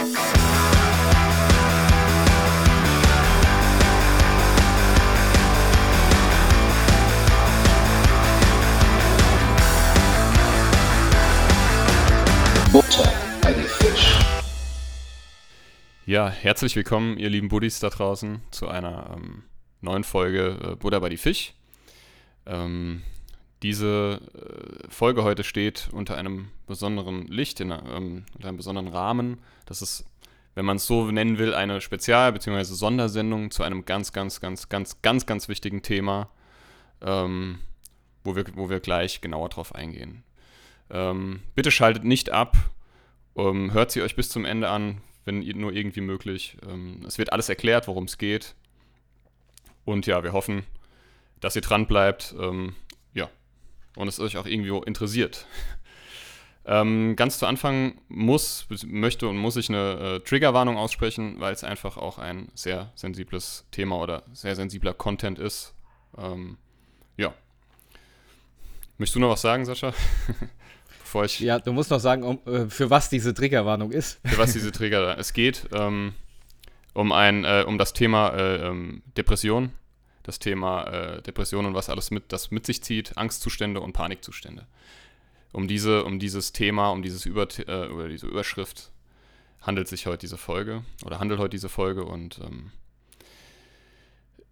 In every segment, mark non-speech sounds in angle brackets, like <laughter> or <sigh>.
Butter. Ja, herzlich willkommen, ihr lieben Buddies da draußen, zu einer ähm, neuen Folge äh, Buddha bei die Fisch. Ähm, diese äh, Folge heute steht unter einem besonderen Licht, in, ähm, unter einem besonderen Rahmen. Das ist, wenn man es so nennen will, eine Spezial- bzw. Sondersendung zu einem ganz, ganz, ganz, ganz, ganz, ganz wichtigen Thema, ähm, wo, wir, wo wir gleich genauer drauf eingehen. Ähm, bitte schaltet nicht ab, ähm, hört sie euch bis zum Ende an, wenn nur irgendwie möglich. Ähm, es wird alles erklärt, worum es geht. Und ja, wir hoffen, dass ihr dran bleibt. Ähm, und es euch auch irgendwie interessiert. Ähm, ganz zu Anfang muss, möchte und muss ich eine äh, Triggerwarnung aussprechen, weil es einfach auch ein sehr sensibles Thema oder sehr sensibler Content ist. Ähm, ja. Möchtest du noch was sagen, Sascha? <laughs> Bevor ich ja, du musst noch sagen, um, äh, für was diese Triggerwarnung ist. Für was diese Trigger. Es geht ähm, um ein, äh, um das Thema äh, ähm, Depression das Thema äh, Depression und was alles mit, das mit sich zieht, Angstzustände und Panikzustände. Um, diese, um dieses Thema, um dieses Über, äh, über diese Überschrift handelt sich heute diese Folge oder handelt heute diese Folge und ähm,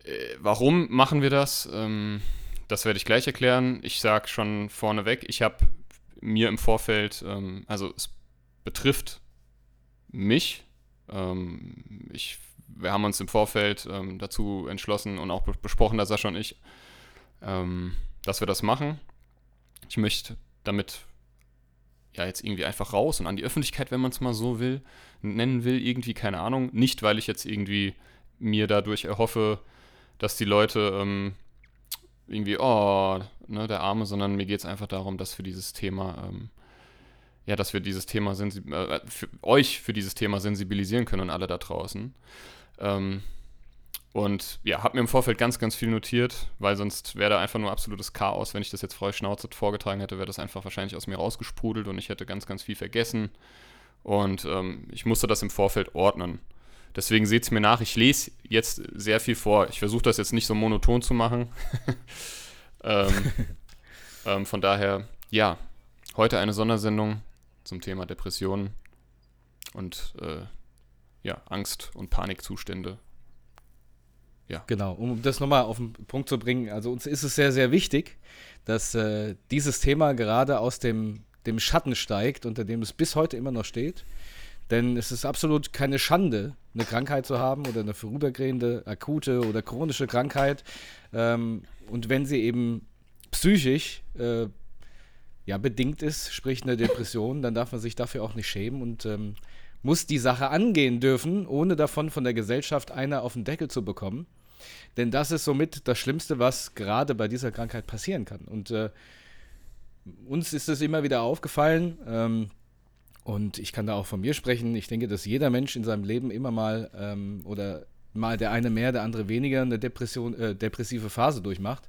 äh, warum machen wir das? Ähm, das werde ich gleich erklären. Ich sage schon vorneweg, ich habe mir im Vorfeld, ähm, also es betrifft mich. Ähm, ich wir haben uns im Vorfeld ähm, dazu entschlossen und auch besprochen, dass Sascha und ich, ähm, dass wir das machen. Ich möchte damit ja jetzt irgendwie einfach raus und an die Öffentlichkeit, wenn man es mal so will, nennen will, irgendwie, keine Ahnung. Nicht, weil ich jetzt irgendwie mir dadurch erhoffe, dass die Leute ähm, irgendwie, oh, ne, der Arme, sondern mir geht es einfach darum, dass für dieses Thema ähm, ja, dass wir dieses Thema äh, für euch für dieses Thema sensibilisieren können und alle da draußen. Ähm, und ja, habe mir im Vorfeld ganz, ganz viel notiert, weil sonst wäre da einfach nur absolutes Chaos. Wenn ich das jetzt frei Schnauze vorgetragen hätte, wäre das einfach wahrscheinlich aus mir rausgesprudelt und ich hätte ganz, ganz viel vergessen. Und ähm, ich musste das im Vorfeld ordnen. Deswegen seht es mir nach, ich lese jetzt sehr viel vor. Ich versuche das jetzt nicht so monoton zu machen. <laughs> ähm, <laughs> ähm, von daher, ja, heute eine Sondersendung zum Thema Depressionen und äh, ja, Angst- und Panikzustände. Ja. Genau, um das nochmal auf den Punkt zu bringen, also uns ist es sehr, sehr wichtig, dass äh, dieses Thema gerade aus dem, dem Schatten steigt, unter dem es bis heute immer noch steht. Denn es ist absolut keine Schande, eine Krankheit zu haben oder eine vorübergehende, akute oder chronische Krankheit. Ähm, und wenn sie eben psychisch äh, ja, bedingt ist, sprich eine Depression, dann darf man sich dafür auch nicht schämen und ähm, muss die Sache angehen dürfen, ohne davon von der Gesellschaft einer auf den Deckel zu bekommen. Denn das ist somit das Schlimmste, was gerade bei dieser Krankheit passieren kann. Und äh, uns ist es immer wieder aufgefallen, ähm, und ich kann da auch von mir sprechen, ich denke, dass jeder Mensch in seinem Leben immer mal ähm, oder mal der eine mehr, der andere weniger eine Depression, äh, depressive Phase durchmacht.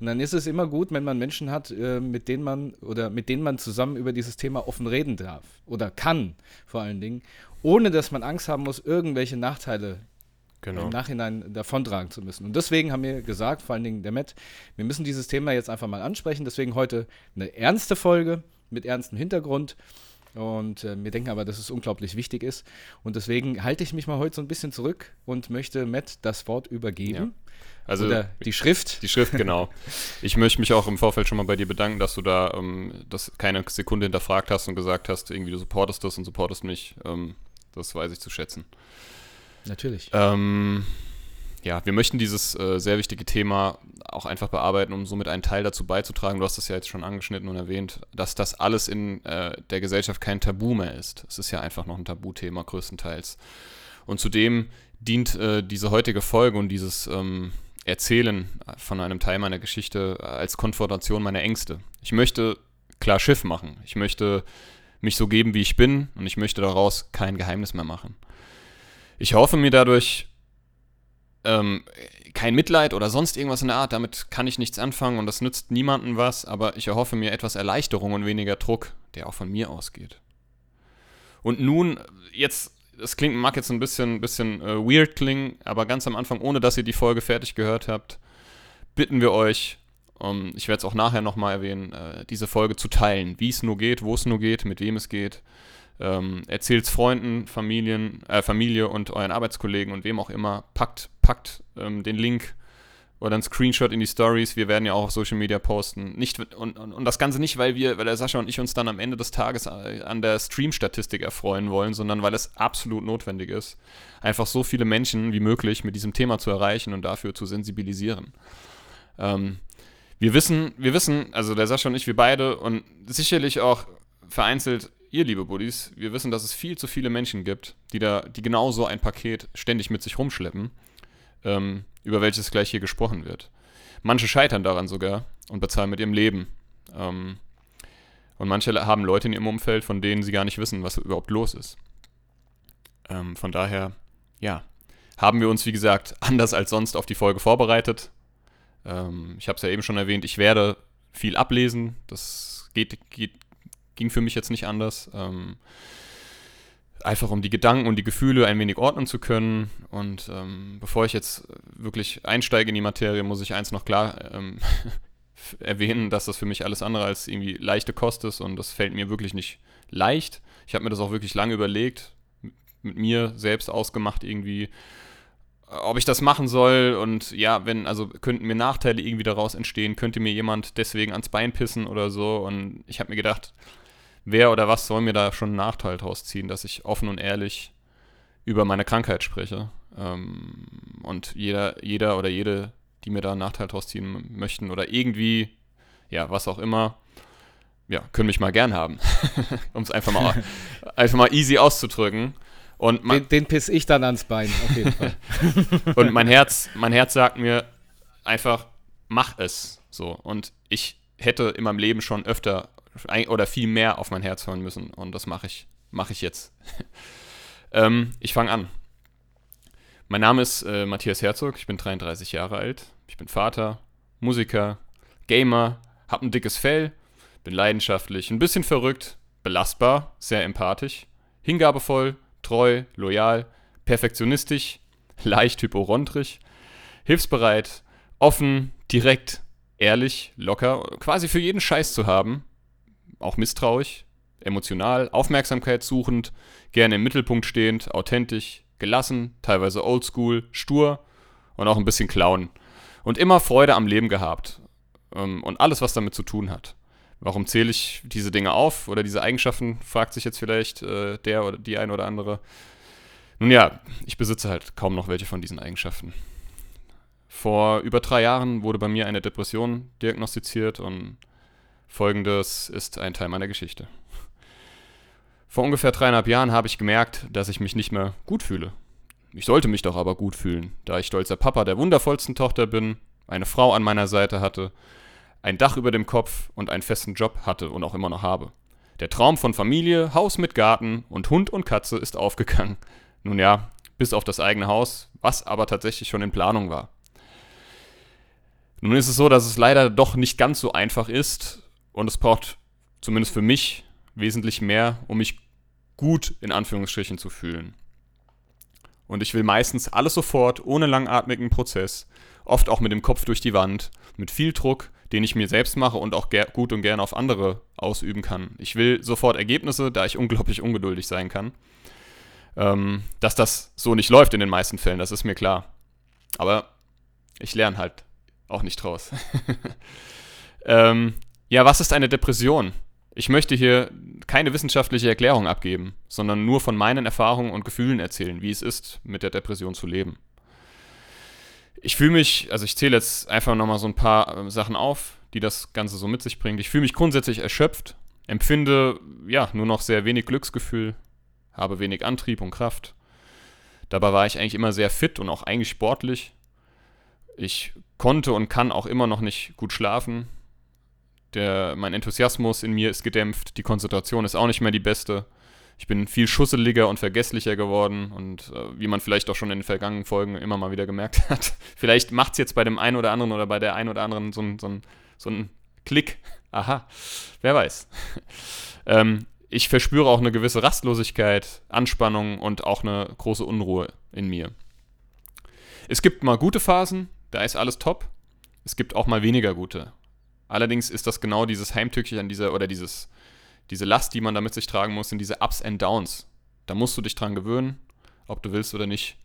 Und dann ist es immer gut, wenn man Menschen hat, äh, mit denen man oder mit denen man zusammen über dieses Thema offen reden darf oder kann, vor allen Dingen, ohne dass man Angst haben muss, irgendwelche Nachteile genau. im Nachhinein davontragen zu müssen. Und deswegen haben wir gesagt, vor allen Dingen der Matt, wir müssen dieses Thema jetzt einfach mal ansprechen. Deswegen heute eine ernste Folge mit ernstem Hintergrund. Und äh, wir denken aber, dass es unglaublich wichtig ist. Und deswegen halte ich mich mal heute so ein bisschen zurück und möchte Matt das Wort übergeben. Ja. Also Oder die Schrift. Die Schrift, genau. <laughs> ich möchte mich auch im Vorfeld schon mal bei dir bedanken, dass du da ähm, das keine Sekunde hinterfragt hast und gesagt hast, irgendwie du supportest das und supportest mich. Ähm, das weiß ich zu schätzen. Natürlich. Ähm, ja, wir möchten dieses äh, sehr wichtige Thema auch einfach bearbeiten, um somit einen Teil dazu beizutragen. Du hast das ja jetzt schon angeschnitten und erwähnt, dass das alles in äh, der Gesellschaft kein Tabu mehr ist. Es ist ja einfach noch ein Tabuthema größtenteils. Und zudem dient äh, diese heutige Folge und dieses ähm, Erzählen von einem Teil meiner Geschichte als Konfrontation meiner Ängste. Ich möchte klar Schiff machen. Ich möchte mich so geben, wie ich bin und ich möchte daraus kein Geheimnis mehr machen. Ich hoffe mir dadurch ähm, kein Mitleid oder sonst irgendwas in der Art. Damit kann ich nichts anfangen und das nützt niemandem was, aber ich erhoffe mir etwas Erleichterung und weniger Druck, der auch von mir ausgeht. Und nun, jetzt das klingt, mag jetzt ein bisschen, bisschen äh, weird klingen, aber ganz am Anfang, ohne dass ihr die Folge fertig gehört habt, bitten wir euch, um, ich werde es auch nachher nochmal erwähnen, äh, diese Folge zu teilen, wie es nur geht, wo es nur geht, mit wem es geht. Ähm, Erzählt es Freunden, Familien, äh, Familie und euren Arbeitskollegen und wem auch immer. Packt, packt ähm, den Link oder ein Screenshot in die Stories. Wir werden ja auch auf Social Media posten. Nicht, und, und, und das Ganze nicht, weil wir, weil der Sascha und ich uns dann am Ende des Tages äh, an der Stream-Statistik erfreuen wollen, sondern weil es absolut notwendig ist, einfach so viele Menschen wie möglich mit diesem Thema zu erreichen und dafür zu sensibilisieren. Ähm, wir wissen, wir wissen, also der Sascha und ich, wir beide und sicherlich auch vereinzelt ihr, liebe Buddies, wir wissen, dass es viel zu viele Menschen gibt, die da, die genau so ein Paket ständig mit sich rumschleppen, ähm, über welches gleich hier gesprochen wird. Manche scheitern daran sogar und bezahlen mit ihrem Leben. Ähm, und manche haben Leute in ihrem Umfeld, von denen sie gar nicht wissen, was überhaupt los ist. Ähm, von daher, ja, haben wir uns, wie gesagt, <laughs> anders als sonst auf die Folge vorbereitet. Ähm, ich habe es ja eben schon erwähnt, ich werde viel ablesen. Das geht, geht ging für mich jetzt nicht anders. Ähm, einfach um die Gedanken und die Gefühle ein wenig ordnen zu können. Und ähm, bevor ich jetzt wirklich einsteige in die Materie, muss ich eins noch klar ähm, <laughs> erwähnen, dass das für mich alles andere als irgendwie leichte Kost ist und das fällt mir wirklich nicht leicht. Ich habe mir das auch wirklich lange überlegt, mit mir selbst ausgemacht irgendwie, ob ich das machen soll und ja, wenn, also könnten mir Nachteile irgendwie daraus entstehen, könnte mir jemand deswegen ans Bein pissen oder so und ich habe mir gedacht, wer oder was soll mir da schon einen Nachteil draus ziehen, dass ich offen und ehrlich über meine Krankheit spreche. Ähm, und jeder, jeder oder jede, die mir da einen Nachteil draus ziehen möchten oder irgendwie, ja, was auch immer, ja, können mich mal gern haben. <laughs> um es einfach mal, <laughs> einfach mal easy auszudrücken. Und man, den, den piss ich dann ans Bein, auf jeden Fall. <laughs> und mein Herz, mein Herz sagt mir einfach, mach es. So. Und ich hätte in meinem Leben schon öfter oder viel mehr auf mein Herz hören müssen. Und das mache ich, mache ich jetzt. <laughs> ähm, ich fange an. Mein Name ist äh, Matthias Herzog, ich bin 33 Jahre alt. Ich bin Vater, Musiker, Gamer, habe ein dickes Fell, bin leidenschaftlich, ein bisschen verrückt, belastbar, sehr empathisch, hingabevoll, treu, loyal, perfektionistisch, <laughs> leicht hypochondrisch, hilfsbereit, offen, direkt, ehrlich, locker, quasi für jeden Scheiß zu haben, auch misstrauisch, emotional, Aufmerksamkeit suchend, gerne im Mittelpunkt stehend, authentisch, gelassen, teilweise oldschool, stur und auch ein bisschen clown. Und immer Freude am Leben gehabt. Ähm, und alles, was damit zu tun hat. Warum zähle ich diese Dinge auf oder diese Eigenschaften, fragt sich jetzt vielleicht äh, der oder die ein oder andere. Nun ja, ich besitze halt kaum noch welche von diesen Eigenschaften. Vor über drei Jahren wurde bei mir eine Depression diagnostiziert und Folgendes ist ein Teil meiner Geschichte. Vor ungefähr dreieinhalb Jahren habe ich gemerkt, dass ich mich nicht mehr gut fühle. Ich sollte mich doch aber gut fühlen, da ich stolzer Papa der wundervollsten Tochter bin, eine Frau an meiner Seite hatte, ein Dach über dem Kopf und einen festen Job hatte und auch immer noch habe. Der Traum von Familie, Haus mit Garten und Hund und Katze ist aufgegangen. Nun ja, bis auf das eigene Haus, was aber tatsächlich schon in Planung war. Nun ist es so, dass es leider doch nicht ganz so einfach ist, und es braucht zumindest für mich wesentlich mehr, um mich gut in Anführungsstrichen zu fühlen. Und ich will meistens alles sofort, ohne langatmigen Prozess, oft auch mit dem Kopf durch die Wand, mit viel Druck, den ich mir selbst mache und auch gut und gerne auf andere ausüben kann. Ich will sofort Ergebnisse, da ich <laughs> unglaublich ungeduldig sein kann. Ähm, dass das so nicht läuft in den meisten Fällen, das ist mir klar. Aber ich lerne halt auch nicht draus. <laughs> ähm, ja, was ist eine Depression? Ich möchte hier keine wissenschaftliche Erklärung abgeben, sondern nur von meinen Erfahrungen und Gefühlen erzählen, wie es ist, mit der Depression zu leben. Ich fühle mich, also ich zähle jetzt einfach nochmal so ein paar äh, Sachen auf, die das Ganze so mit sich bringt. Ich fühle mich grundsätzlich erschöpft, empfinde ja nur noch sehr wenig Glücksgefühl, habe wenig Antrieb und Kraft. Dabei war ich eigentlich immer sehr fit und auch eigentlich sportlich. Ich konnte und kann auch immer noch nicht gut schlafen, der, mein Enthusiasmus in mir ist gedämpft, die Konzentration ist auch nicht mehr die beste. Ich bin viel schusseliger und vergesslicher geworden und äh, wie man vielleicht auch schon in den vergangenen Folgen immer mal wieder gemerkt <laughs> hat, vielleicht macht es jetzt bei dem einen oder anderen oder bei der einen oder anderen so ein, so so ein Klick. Aha, wer weiß. <laughs> ähm, ich verspüre auch eine gewisse Rastlosigkeit, Anspannung und auch eine große Unruhe in mir. Es gibt mal gute Phasen, da ist alles top. Es gibt auch mal weniger gute. Allerdings ist das genau dieses Heimtückchen an dieser oder dieses, diese Last, die man da mit sich tragen muss, sind diese Ups and Downs. Da musst du dich dran gewöhnen, ob du willst oder nicht.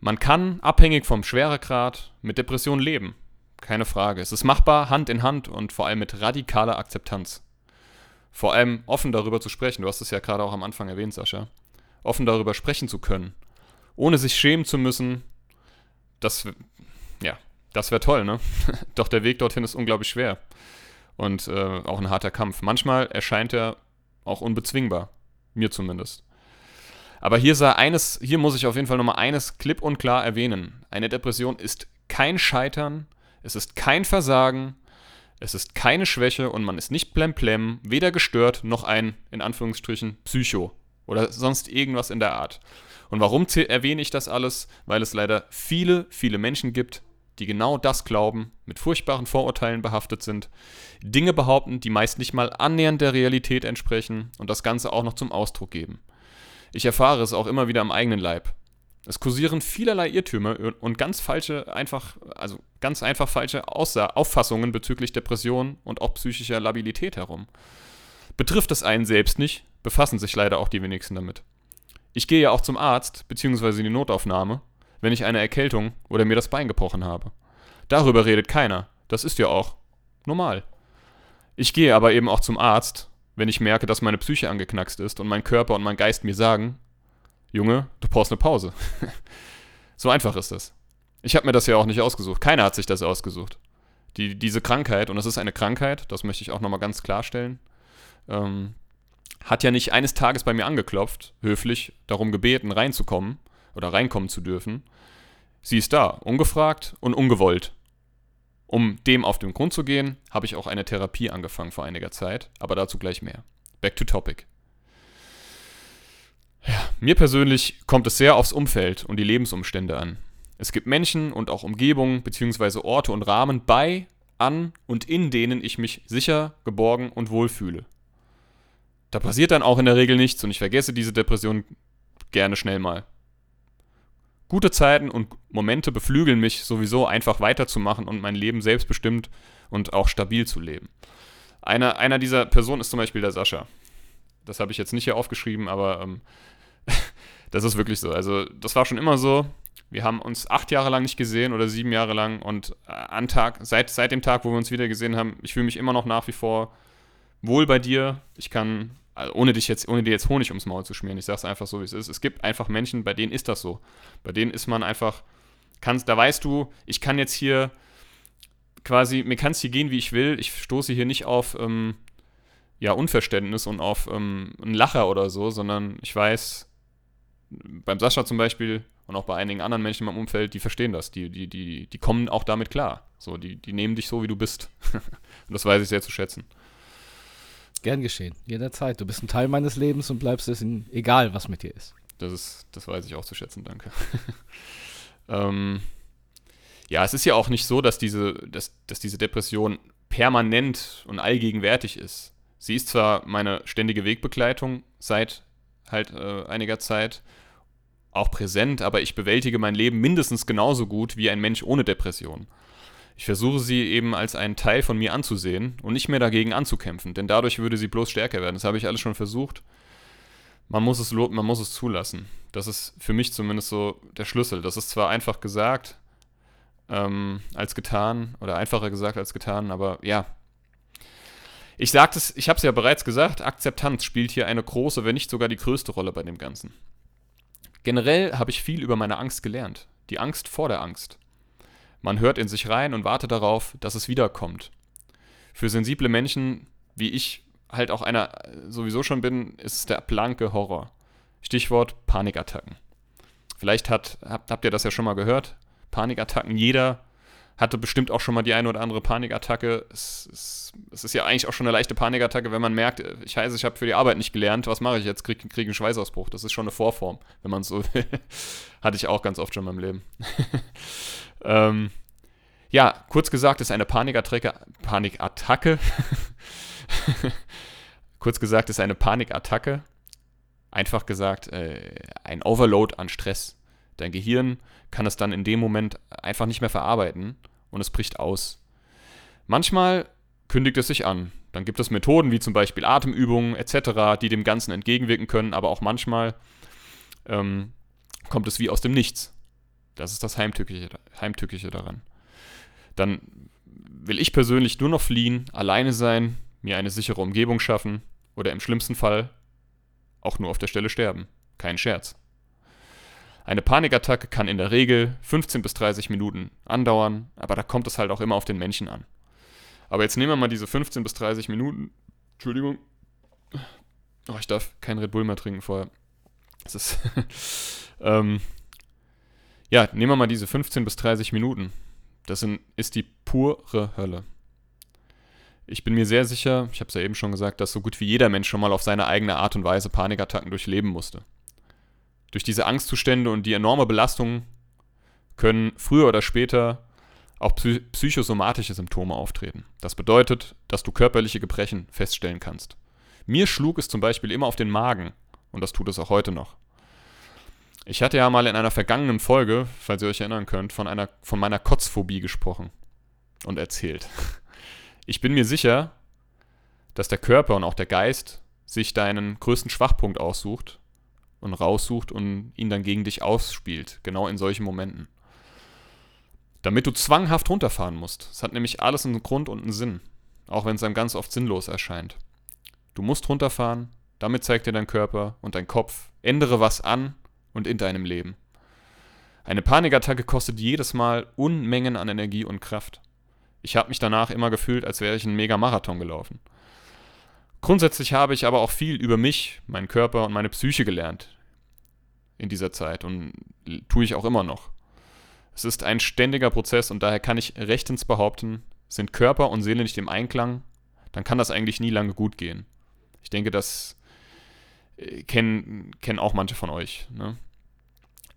Man kann, abhängig vom Schweregrad, mit Depressionen leben. Keine Frage. Es ist machbar, Hand in Hand und vor allem mit radikaler Akzeptanz. Vor allem offen darüber zu sprechen. Du hast es ja gerade auch am Anfang erwähnt, Sascha. Offen darüber sprechen zu können. Ohne sich schämen zu müssen. Das, das wäre toll, ne? <laughs> Doch der Weg dorthin ist unglaublich schwer. Und äh, auch ein harter Kampf. Manchmal erscheint er auch unbezwingbar. Mir zumindest. Aber hier sei eines, hier muss ich auf jeden Fall nochmal eines klipp und klar erwähnen. Eine Depression ist kein Scheitern, es ist kein Versagen, es ist keine Schwäche und man ist nicht plemplem, weder gestört noch ein, in Anführungsstrichen, Psycho oder sonst irgendwas in der Art. Und warum erwähne ich das alles? Weil es leider viele, viele Menschen gibt, die genau das glauben, mit furchtbaren Vorurteilen behaftet sind, Dinge behaupten, die meist nicht mal annähernd der Realität entsprechen und das Ganze auch noch zum Ausdruck geben. Ich erfahre es auch immer wieder am eigenen Leib. Es kursieren vielerlei Irrtümer und ganz falsche, einfach, also ganz einfach falsche Aussa Auffassungen bezüglich Depression und auch psychischer Labilität herum. Betrifft es einen selbst nicht, befassen sich leider auch die wenigsten damit. Ich gehe ja auch zum Arzt bzw. in die Notaufnahme, wenn ich eine Erkältung oder mir das Bein gebrochen habe. Darüber redet keiner. Das ist ja auch normal. Ich gehe aber eben auch zum Arzt, wenn ich merke, dass meine Psyche angeknackst ist und mein Körper und mein Geist mir sagen, Junge, du brauchst eine Pause. <laughs> so einfach ist das. Ich habe mir das ja auch nicht ausgesucht. Keiner hat sich das ausgesucht. Die, diese Krankheit, und das ist eine Krankheit, das möchte ich auch nochmal ganz klarstellen, ähm, hat ja nicht eines Tages bei mir angeklopft, höflich darum gebeten, reinzukommen oder reinkommen zu dürfen. Sie ist da, ungefragt und ungewollt. Um dem auf den Grund zu gehen, habe ich auch eine Therapie angefangen vor einiger Zeit, aber dazu gleich mehr. Back to topic. Ja, mir persönlich kommt es sehr aufs Umfeld und die Lebensumstände an. Es gibt Menschen und auch Umgebungen bzw. Orte und Rahmen bei, an und in denen ich mich sicher, geborgen und wohl fühle. Da passiert dann auch in der Regel nichts und ich vergesse diese Depression gerne schnell mal. Gute Zeiten und Momente beflügeln mich sowieso einfach weiterzumachen und mein Leben selbstbestimmt und auch stabil zu leben. Einer, einer dieser Personen ist zum Beispiel der Sascha. Das habe ich jetzt nicht hier aufgeschrieben, aber ähm, <laughs> das ist wirklich so. Also das war schon immer so. Wir haben uns acht Jahre lang nicht gesehen oder sieben Jahre lang und äh, an Tag, seit, seit dem Tag, wo wir uns wieder gesehen haben, ich fühle mich immer noch nach wie vor wohl bei dir. Ich kann also ohne dich jetzt, ohne dir jetzt Honig ums Maul zu schmieren, ich sag's einfach so, wie es ist. Es gibt einfach Menschen, bei denen ist das so. Bei denen ist man einfach, kannst, da weißt du, ich kann jetzt hier quasi, mir kann es hier gehen, wie ich will. Ich stoße hier nicht auf ähm, ja, Unverständnis und auf ähm, einen Lacher oder so, sondern ich weiß, beim Sascha zum Beispiel und auch bei einigen anderen Menschen in meinem Umfeld, die verstehen das, die, die, die, die kommen auch damit klar. So, die, die nehmen dich so, wie du bist. <laughs> und das weiß ich sehr zu schätzen. Gern geschehen, jederzeit. Du bist ein Teil meines Lebens und bleibst es in, egal, was mit dir ist. Das ist, das weiß ich auch zu schätzen, danke. <laughs> ähm, ja, es ist ja auch nicht so, dass diese, dass, dass diese Depression permanent und allgegenwärtig ist. Sie ist zwar meine ständige Wegbegleitung seit halt äh, einiger Zeit, auch präsent, aber ich bewältige mein Leben mindestens genauso gut wie ein Mensch ohne Depression. Ich versuche sie eben als einen Teil von mir anzusehen und nicht mehr dagegen anzukämpfen, denn dadurch würde sie bloß stärker werden. Das habe ich alles schon versucht. Man muss es, man muss es zulassen. Das ist für mich zumindest so der Schlüssel. Das ist zwar einfach gesagt ähm, als getan oder einfacher gesagt als getan, aber ja. Ich sagte es, ich habe es ja bereits gesagt, Akzeptanz spielt hier eine große, wenn nicht sogar die größte Rolle bei dem Ganzen. Generell habe ich viel über meine Angst gelernt. Die Angst vor der Angst. Man hört in sich rein und wartet darauf, dass es wiederkommt. Für sensible Menschen, wie ich halt auch einer sowieso schon bin, ist es der blanke Horror. Stichwort Panikattacken. Vielleicht hat, habt, habt ihr das ja schon mal gehört. Panikattacken, jeder hatte bestimmt auch schon mal die eine oder andere Panikattacke. Es, es, es ist ja eigentlich auch schon eine leichte Panikattacke, wenn man merkt, ich heiße, ich habe für die Arbeit nicht gelernt, was mache ich jetzt? Kriege krieg einen Schweißausbruch. Das ist schon eine Vorform, wenn man so will. <laughs> Hatte ich auch ganz oft schon in meinem Leben. <laughs> Ähm, ja, kurz gesagt ist eine Panikattacke, Panikattacke <laughs> Kurz gesagt ist eine Panikattacke einfach gesagt äh, ein Overload an Stress. Dein Gehirn kann es dann in dem Moment einfach nicht mehr verarbeiten und es bricht aus. Manchmal kündigt es sich an. Dann gibt es Methoden wie zum Beispiel Atemübungen etc., die dem Ganzen entgegenwirken können, aber auch manchmal ähm, kommt es wie aus dem Nichts. Das ist das Heimtückische, Heimtückische daran. Dann will ich persönlich nur noch fliehen, alleine sein, mir eine sichere Umgebung schaffen oder im schlimmsten Fall auch nur auf der Stelle sterben. Kein Scherz. Eine Panikattacke kann in der Regel 15 bis 30 Minuten andauern, aber da kommt es halt auch immer auf den Menschen an. Aber jetzt nehmen wir mal diese 15 bis 30 Minuten. Entschuldigung. Oh, ich darf kein Red Bull mehr trinken vorher. Das ist. <laughs> ähm, ja, nehmen wir mal diese 15 bis 30 Minuten. Das sind, ist die pure Hölle. Ich bin mir sehr sicher, ich habe es ja eben schon gesagt, dass so gut wie jeder Mensch schon mal auf seine eigene Art und Weise Panikattacken durchleben musste. Durch diese Angstzustände und die enorme Belastung können früher oder später auch psychosomatische Symptome auftreten. Das bedeutet, dass du körperliche Gebrechen feststellen kannst. Mir schlug es zum Beispiel immer auf den Magen und das tut es auch heute noch. Ich hatte ja mal in einer vergangenen Folge, falls ihr euch erinnern könnt, von, einer, von meiner Kotzphobie gesprochen und erzählt. <laughs> Ich bin mir sicher, dass der Körper und auch der Geist sich deinen größten Schwachpunkt aussucht und raussucht und ihn dann gegen dich ausspielt, genau in solchen Momenten. Damit du zwanghaft runterfahren musst. Es hat nämlich alles einen Grund und einen Sinn, auch wenn es einem ganz oft sinnlos erscheint. Du musst runterfahren, damit zeigt dir dein Körper und dein Kopf, ändere was an und in deinem Leben. Eine Panikattacke kostet jedes Mal Unmengen an Energie und Kraft. Ich habe mich danach immer gefühlt, als wäre ich einen Mega-Marathon gelaufen. Grundsätzlich habe ich aber auch viel über mich, meinen Körper und meine Psyche gelernt in dieser Zeit und tue ich auch immer noch. Es ist ein ständiger Prozess und daher kann ich rechtens behaupten, sind Körper und Seele nicht im Einklang, dann kann das eigentlich nie lange gut gehen. Ich denke, das äh, kennen, kennen auch manche von euch. Ne?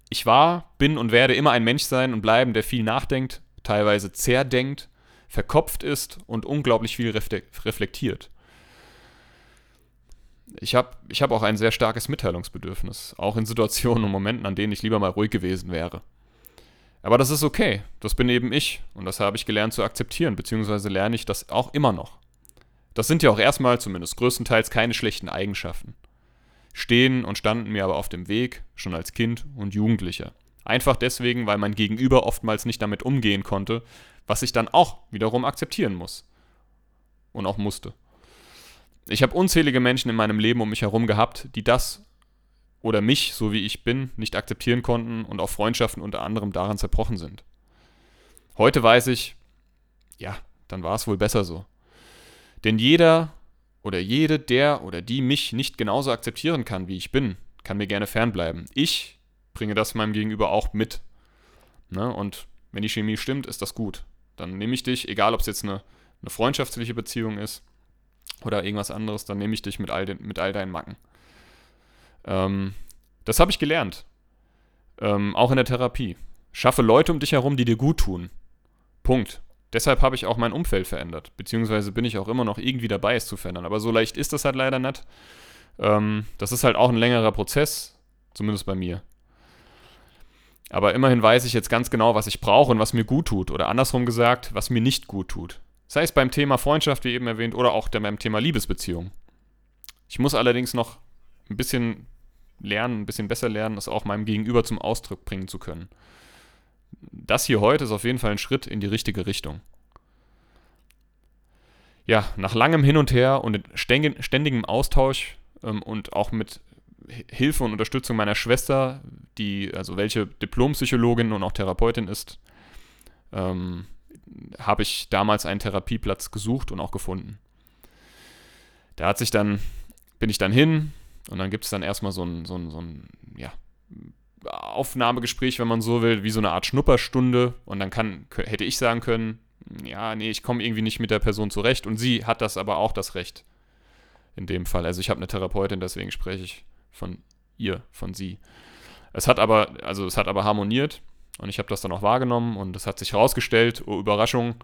Ich war, bin und werde immer ein Mensch sein und bleiben, der viel nachdenkt, teilweise zerdenkt, verkopft ist und unglaublich viel reflektiert. Ich habe ich hab auch ein sehr starkes Mitteilungsbedürfnis, auch in Situationen und Momenten, an denen ich lieber mal ruhig gewesen wäre. Aber das ist okay. Das bin eben ich. Und das habe ich gelernt zu akzeptieren, beziehungsweise lerne ich das auch immer noch. Das sind ja auch erstmal, zumindest größtenteils, keine schlechten Eigenschaften. Stehen und standen mir aber auf dem Weg, schon als Kind und Jugendlicher. Einfach deswegen, weil mein Gegenüber oftmals nicht damit umgehen konnte, was ich dann auch wiederum akzeptieren muss. Und auch musste. Ich habe unzählige Menschen in meinem Leben um mich herum gehabt, die das oder mich, so wie ich bin, nicht akzeptieren konnten und auch Freundschaften unter anderem daran zerbrochen sind. Heute weiß ich, ja, dann war es wohl besser so. Denn jeder oder jede, der oder die mich nicht genauso akzeptieren kann, wie ich bin, kann mir gerne fernbleiben. Ich bringe das meinem Gegenüber auch mit. Ne? Und wenn die Chemie stimmt, ist das gut. Dann nehme ich dich, egal ob es jetzt eine, eine freundschaftliche Beziehung ist oder irgendwas anderes, dann nehme ich dich mit all, den, mit all deinen Macken. Ähm, das habe ich gelernt. Ähm, auch in der Therapie. Schaffe Leute um dich herum, die dir gut tun. Punkt. Deshalb habe ich auch mein Umfeld verändert. Beziehungsweise bin ich auch immer noch irgendwie dabei, es zu verändern. Aber so leicht ist das halt leider nicht. Ähm, das ist halt auch ein längerer Prozess. Zumindest bei mir. Aber immerhin weiß ich jetzt ganz genau, was ich brauche und was mir gut tut. Oder andersrum gesagt, was mir nicht gut tut. Sei es beim Thema Freundschaft, wie eben erwähnt, oder auch beim Thema Liebesbeziehung. Ich muss allerdings noch ein bisschen lernen, ein bisschen besser lernen, das auch meinem Gegenüber zum Ausdruck bringen zu können. Das hier heute ist auf jeden Fall ein Schritt in die richtige Richtung. Ja, nach langem Hin und Her und ständigem Austausch ähm, und auch mit Hilfe und Unterstützung meiner Schwester, die, also welche Diplompsychologin und auch Therapeutin ist, ähm, habe ich damals einen Therapieplatz gesucht und auch gefunden. Da hat sich dann, bin ich dann hin, und dann gibt es dann erstmal so ein, so ein, so ein ja, Aufnahmegespräch, wenn man so will, wie so eine Art Schnupperstunde. Und dann kann, hätte ich sagen können, ja, nee, ich komme irgendwie nicht mit der Person zurecht. Und sie hat das aber auch das Recht. In dem Fall. Also ich habe eine Therapeutin, deswegen spreche ich von ihr, von sie. Es hat aber, also es hat aber harmoniert Und ich habe das dann auch wahrgenommen und es hat sich herausgestellt, oh Überraschung,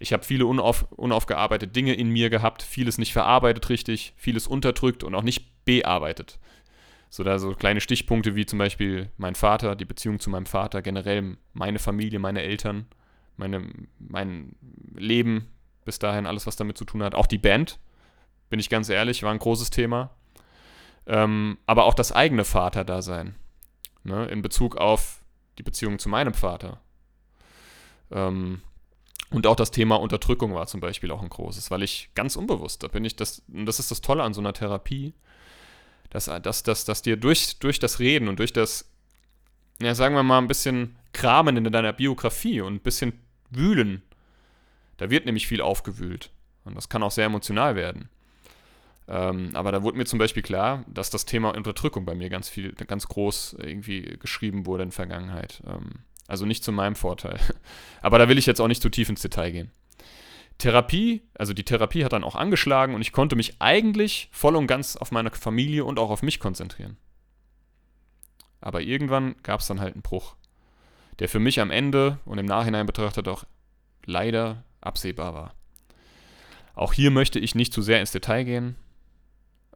ich habe viele unauf, unaufgearbeitete Dinge in mir gehabt, vieles nicht verarbeitet richtig, vieles unterdrückt und auch nicht bearbeitet. So da so kleine Stichpunkte wie zum Beispiel mein Vater, die Beziehung zu meinem Vater, generell meine Familie, meine Eltern, meine, mein Leben bis dahin, alles, was damit zu tun hat. Auch die Band, bin ich ganz ehrlich, war ein großes Thema. Ähm, aber auch das eigene Vaterdasein. Ne, in Bezug auf die Beziehung zu meinem Vater. Ähm, und auch das Thema Unterdrückung war zum Beispiel auch ein großes, weil ich ganz unbewusst, da bin ich, das, das ist das Tolle an so einer Therapie, dass, dass, dass, dass dir durch, durch das Reden und durch das, ja, sagen wir mal, ein bisschen Kramen in deiner Biografie und ein bisschen Wühlen, da wird nämlich viel aufgewühlt. Und das kann auch sehr emotional werden. Ähm, aber da wurde mir zum Beispiel klar, dass das Thema Unterdrückung bei mir ganz viel, ganz groß irgendwie geschrieben wurde in der Vergangenheit. Ähm, also nicht zu meinem Vorteil. <laughs> Aber da will ich jetzt auch nicht zu tief ins Detail gehen. Therapie, also die Therapie hat dann auch angeschlagen und ich konnte mich eigentlich voll und ganz auf meine Familie und auch auf mich konzentrieren. Aber irgendwann gab es dann halt einen Bruch, der für mich am Ende und im Nachhinein betrachtet auch leider absehbar war. Auch hier möchte ich nicht zu sehr ins Detail gehen,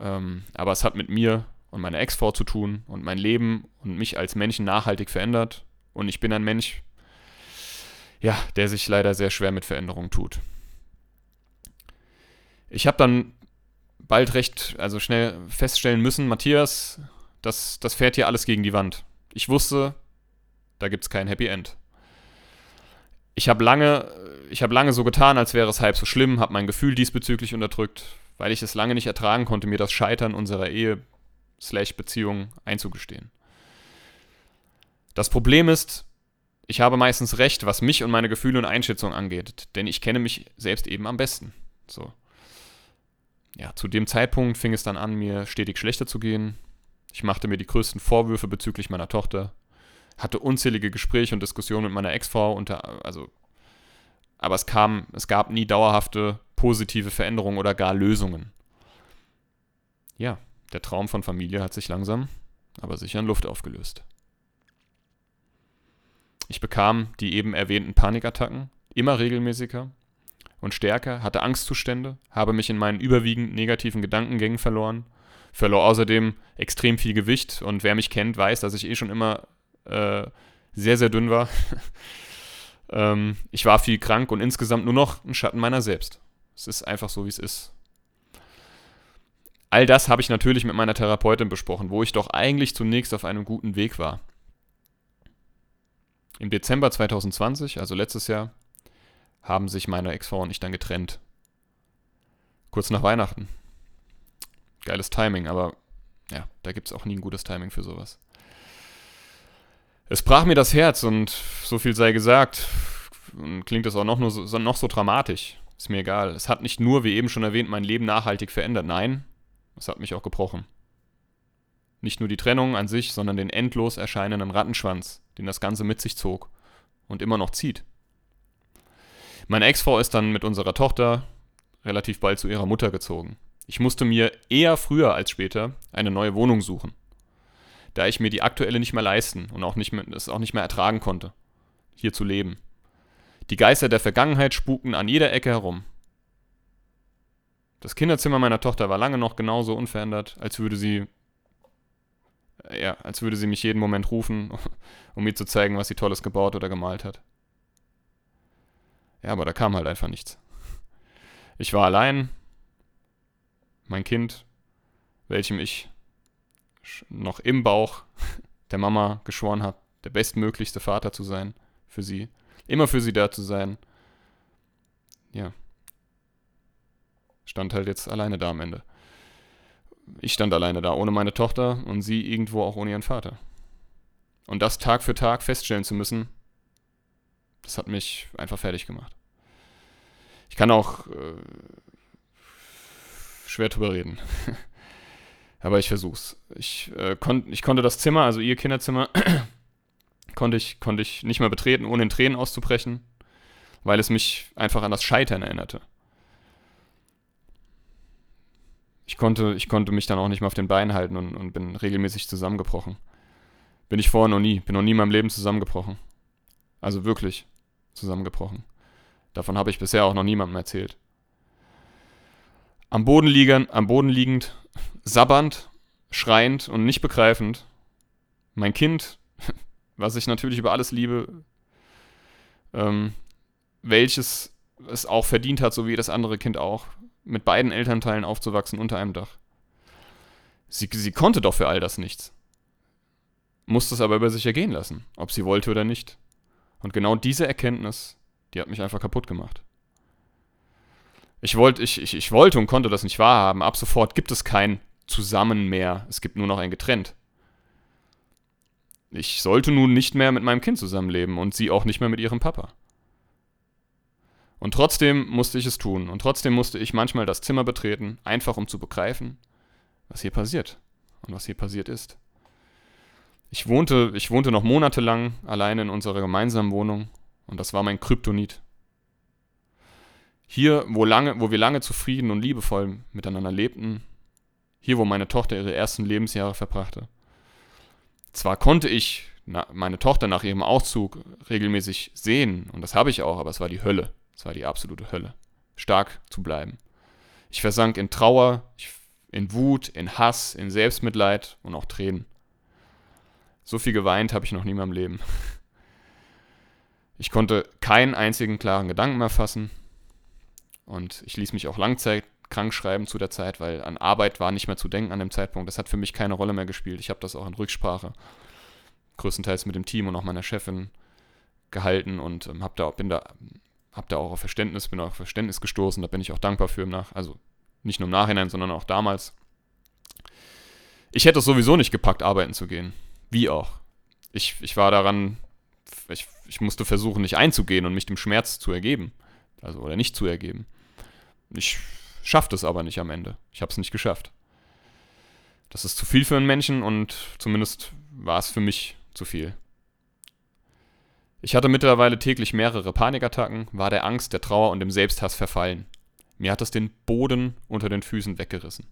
ähm, aber es hat mit mir und meiner Ex-Frau zu tun und mein Leben und mich als Menschen nachhaltig verändert. Und ich bin ein Mensch, ja, der sich leider sehr schwer mit Veränderungen tut. Ich habe dann bald recht, also schnell feststellen müssen, Matthias, das, das fährt hier alles gegen die Wand. Ich wusste, da gibt es kein Happy End. Ich habe lange, ich habe lange so getan, als wäre es halb so schlimm, habe mein Gefühl diesbezüglich unterdrückt, weil ich es lange nicht ertragen konnte, mir das Scheitern unserer Ehe slash Beziehung einzugestehen. Das Problem ist, ich habe meistens recht, was mich und meine Gefühle und Einschätzungen angeht, denn ich kenne mich selbst eben am besten. So. Ja, zu dem Zeitpunkt fing es dann an, mir stetig schlechter zu gehen. Ich machte mir die größten Vorwürfe bezüglich meiner Tochter, hatte unzählige Gespräche und Diskussionen mit meiner Ex-Frau, unter, also, aber es kam, es gab nie dauerhafte positive Veränderungen oder gar Lösungen. Ja, der Traum von Familie hat sich langsam, aber sicher in Luft aufgelöst. Ich bekam die eben erwähnten Panikattacken immer regelmäßiger und stärker, hatte Angstzustände, habe mich in meinen überwiegend negativen Gedankengängen verloren, verlor außerdem extrem viel Gewicht und wer mich kennt, weiß, dass ich eh schon immer äh, sehr, sehr dünn war. <laughs> ähm, ich war viel krank und insgesamt nur noch ein Schatten meiner selbst. Es ist einfach so, wie es ist. All das habe ich natürlich mit meiner Therapeutin besprochen, wo ich doch eigentlich zunächst auf einem guten Weg war. Im Dezember 2020, also letztes Jahr, haben sich meine Ex-Frau und ich dann getrennt. Kurz nach Weihnachten. Geiles Timing, aber ja, da gibt es auch nie ein gutes Timing für sowas. Es brach mir das Herz und so viel sei gesagt, klingt das auch noch, nur so, noch so dramatisch. Ist mir egal. Es hat nicht nur, wie eben schon erwähnt, mein Leben nachhaltig verändert. Nein, es hat mich auch gebrochen. Nicht nur die Trennung an sich, sondern den endlos erscheinenden Rattenschwanz, den das Ganze mit sich zog und immer noch zieht. Meine Ex-Frau ist dann mit unserer Tochter relativ bald zu ihrer Mutter gezogen. Ich musste mir eher früher als später eine neue Wohnung suchen, da ich mir die aktuelle nicht mehr leisten und auch nicht mehr, es auch nicht mehr ertragen konnte, hier zu leben. Die Geister der Vergangenheit spukten an jeder Ecke herum. Das Kinderzimmer meiner Tochter war lange noch genauso unverändert, als würde sie ja, als würde sie mich jeden Moment rufen, <laughs> um mir zu zeigen, was sie Tolles gebaut oder gemalt hat. Ja, aber da kam halt einfach nichts. Ich war allein, mein Kind, welchem ich noch im Bauch <laughs> der Mama geschworen habe, der bestmöglichste Vater zu sein für sie immer für sie da zu sein. Ja. Stand halt jetzt alleine da am Ende. Ich stand alleine da, ohne meine Tochter und sie irgendwo auch ohne ihren Vater. Und das Tag für Tag feststellen zu müssen, das hat mich einfach fertig gemacht. Ich kann auch äh, schwer drüber reden. <laughs> Aber ich versuch's. Ich, äh, kon ich konnte das Zimmer, also ihr Kinderzimmer, <clears throat> konnte ich, konnte ich nicht mehr betreten, ohne in Tränen auszubrechen, weil es mich einfach an das Scheitern erinnerte. Ich konnte, ich konnte mich dann auch nicht mehr auf den Beinen halten und, und bin regelmäßig zusammengebrochen. Bin ich vorher noch nie, bin noch nie in meinem Leben zusammengebrochen. Also wirklich zusammengebrochen. Davon habe ich bisher auch noch niemandem erzählt. Am Boden, liegend, am Boden liegend, sabbernd, schreiend und nicht begreifend. Mein Kind, <laughs> was ich natürlich über alles liebe, ähm, welches es auch verdient hat, so wie das andere Kind auch, mit beiden Elternteilen aufzuwachsen unter einem Dach. Sie, sie konnte doch für all das nichts. Musste es aber über sich ergehen lassen, ob sie wollte oder nicht. Und genau diese Erkenntnis, die hat mich einfach kaputt gemacht. Ich wollte, ich, ich, ich wollte und konnte das nicht wahrhaben. Ab sofort gibt es kein Zusammen mehr. Es gibt nur noch ein Getrennt. Ich sollte nun nicht mehr mit meinem Kind zusammenleben und sie auch nicht mehr mit ihrem Papa. Und trotzdem musste ich es tun. Und trotzdem musste ich manchmal das Zimmer betreten, einfach um zu begreifen, was hier passiert und was hier passiert ist. Ich wohnte, ich wohnte noch monatelang alleine in unserer gemeinsamen Wohnung und das war mein Kryptonit. Hier, wo, lange, wo wir lange zufrieden und liebevoll miteinander lebten, hier, wo meine Tochter ihre ersten Lebensjahre verbrachte. Zwar konnte ich meine Tochter nach ihrem Auszug regelmäßig sehen, und das habe ich auch, aber es war die Hölle. Es war die absolute Hölle. Stark zu bleiben. Ich versank in Trauer, in Wut, in Hass, in Selbstmitleid und auch Tränen. So viel geweint habe ich noch nie in meinem Leben. Ich konnte keinen einzigen klaren Gedanken mehr fassen. Und ich ließ mich auch langzeitkrank schreiben zu der Zeit, weil an Arbeit war nicht mehr zu denken an dem Zeitpunkt. Das hat für mich keine Rolle mehr gespielt. Ich habe das auch in Rücksprache, größtenteils mit dem Team und auch meiner Chefin gehalten und ähm, hab da, bin da, hab da auch auf Verständnis, bin auch auf Verständnis gestoßen. Da bin ich auch dankbar für im Nach, also nicht nur im Nachhinein, sondern auch damals. Ich hätte es sowieso nicht gepackt, arbeiten zu gehen. Wie auch. Ich, ich war daran, ich, ich musste versuchen, nicht einzugehen und mich dem Schmerz zu ergeben. Also, oder nicht zu ergeben. Ich schaffte es aber nicht am Ende. Ich habe es nicht geschafft. Das ist zu viel für einen Menschen und zumindest war es für mich zu viel. Ich hatte mittlerweile täglich mehrere Panikattacken, war der Angst, der Trauer und dem Selbsthass verfallen. Mir hat es den Boden unter den Füßen weggerissen.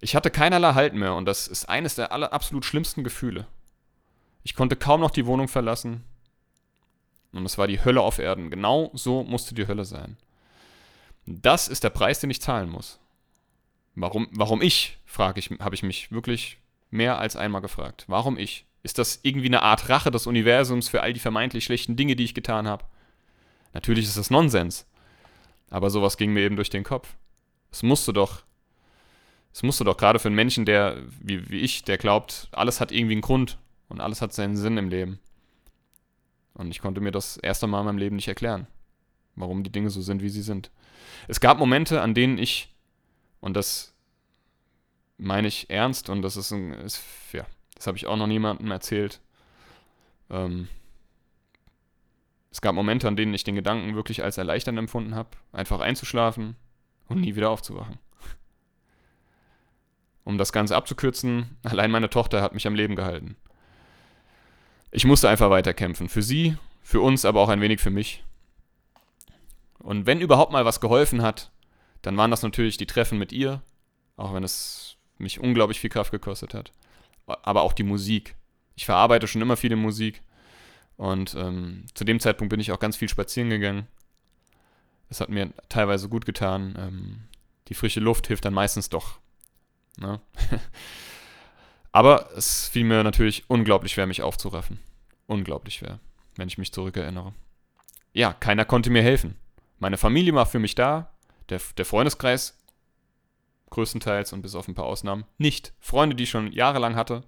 Ich hatte keinerlei Halt mehr und das ist eines der aller absolut schlimmsten Gefühle. Ich konnte kaum noch die Wohnung verlassen, und es war die Hölle auf Erden. Genau so musste die Hölle sein. Das ist der Preis, den ich zahlen muss. Warum, warum ich, frage ich, habe ich mich wirklich mehr als einmal gefragt. Warum ich? Ist das irgendwie eine Art Rache des Universums für all die vermeintlich schlechten Dinge, die ich getan habe? Natürlich ist das Nonsens. Aber sowas ging mir eben durch den Kopf. Es musste doch, es musste doch gerade für einen Menschen, der, wie, wie ich, der glaubt, alles hat irgendwie einen Grund und alles hat seinen Sinn im Leben. Und ich konnte mir das erste Mal in meinem Leben nicht erklären, warum die Dinge so sind, wie sie sind. Es gab Momente, an denen ich, und das meine ich ernst, und das ist, ein, ist ja, das habe ich auch noch niemandem erzählt. Ähm, es gab Momente, an denen ich den Gedanken wirklich als erleichternd empfunden habe, einfach einzuschlafen und nie wieder aufzuwachen. Um das Ganze abzukürzen, <laughs> allein meine Tochter hat mich am Leben gehalten. Ich musste einfach weiterkämpfen. Für sie, für uns, aber auch ein wenig für mich. Und wenn überhaupt mal was geholfen hat, dann waren das natürlich die Treffen mit ihr, auch wenn es mich unglaublich viel Kraft gekostet hat. Aber auch die Musik. Ich verarbeite schon immer viele Musik. Und ähm, zu dem Zeitpunkt bin ich auch ganz viel spazieren gegangen. Das hat mir teilweise gut getan. Ähm, die frische Luft hilft dann meistens doch. Ne? <laughs> Aber es fiel mir natürlich unglaublich schwer, mich aufzuraffen. Unglaublich schwer, wenn ich mich zurückerinnere. Ja, keiner konnte mir helfen. Meine Familie war für mich da, der, der Freundeskreis größtenteils und bis auf ein paar Ausnahmen nicht. Freunde, die ich schon jahrelang hatte,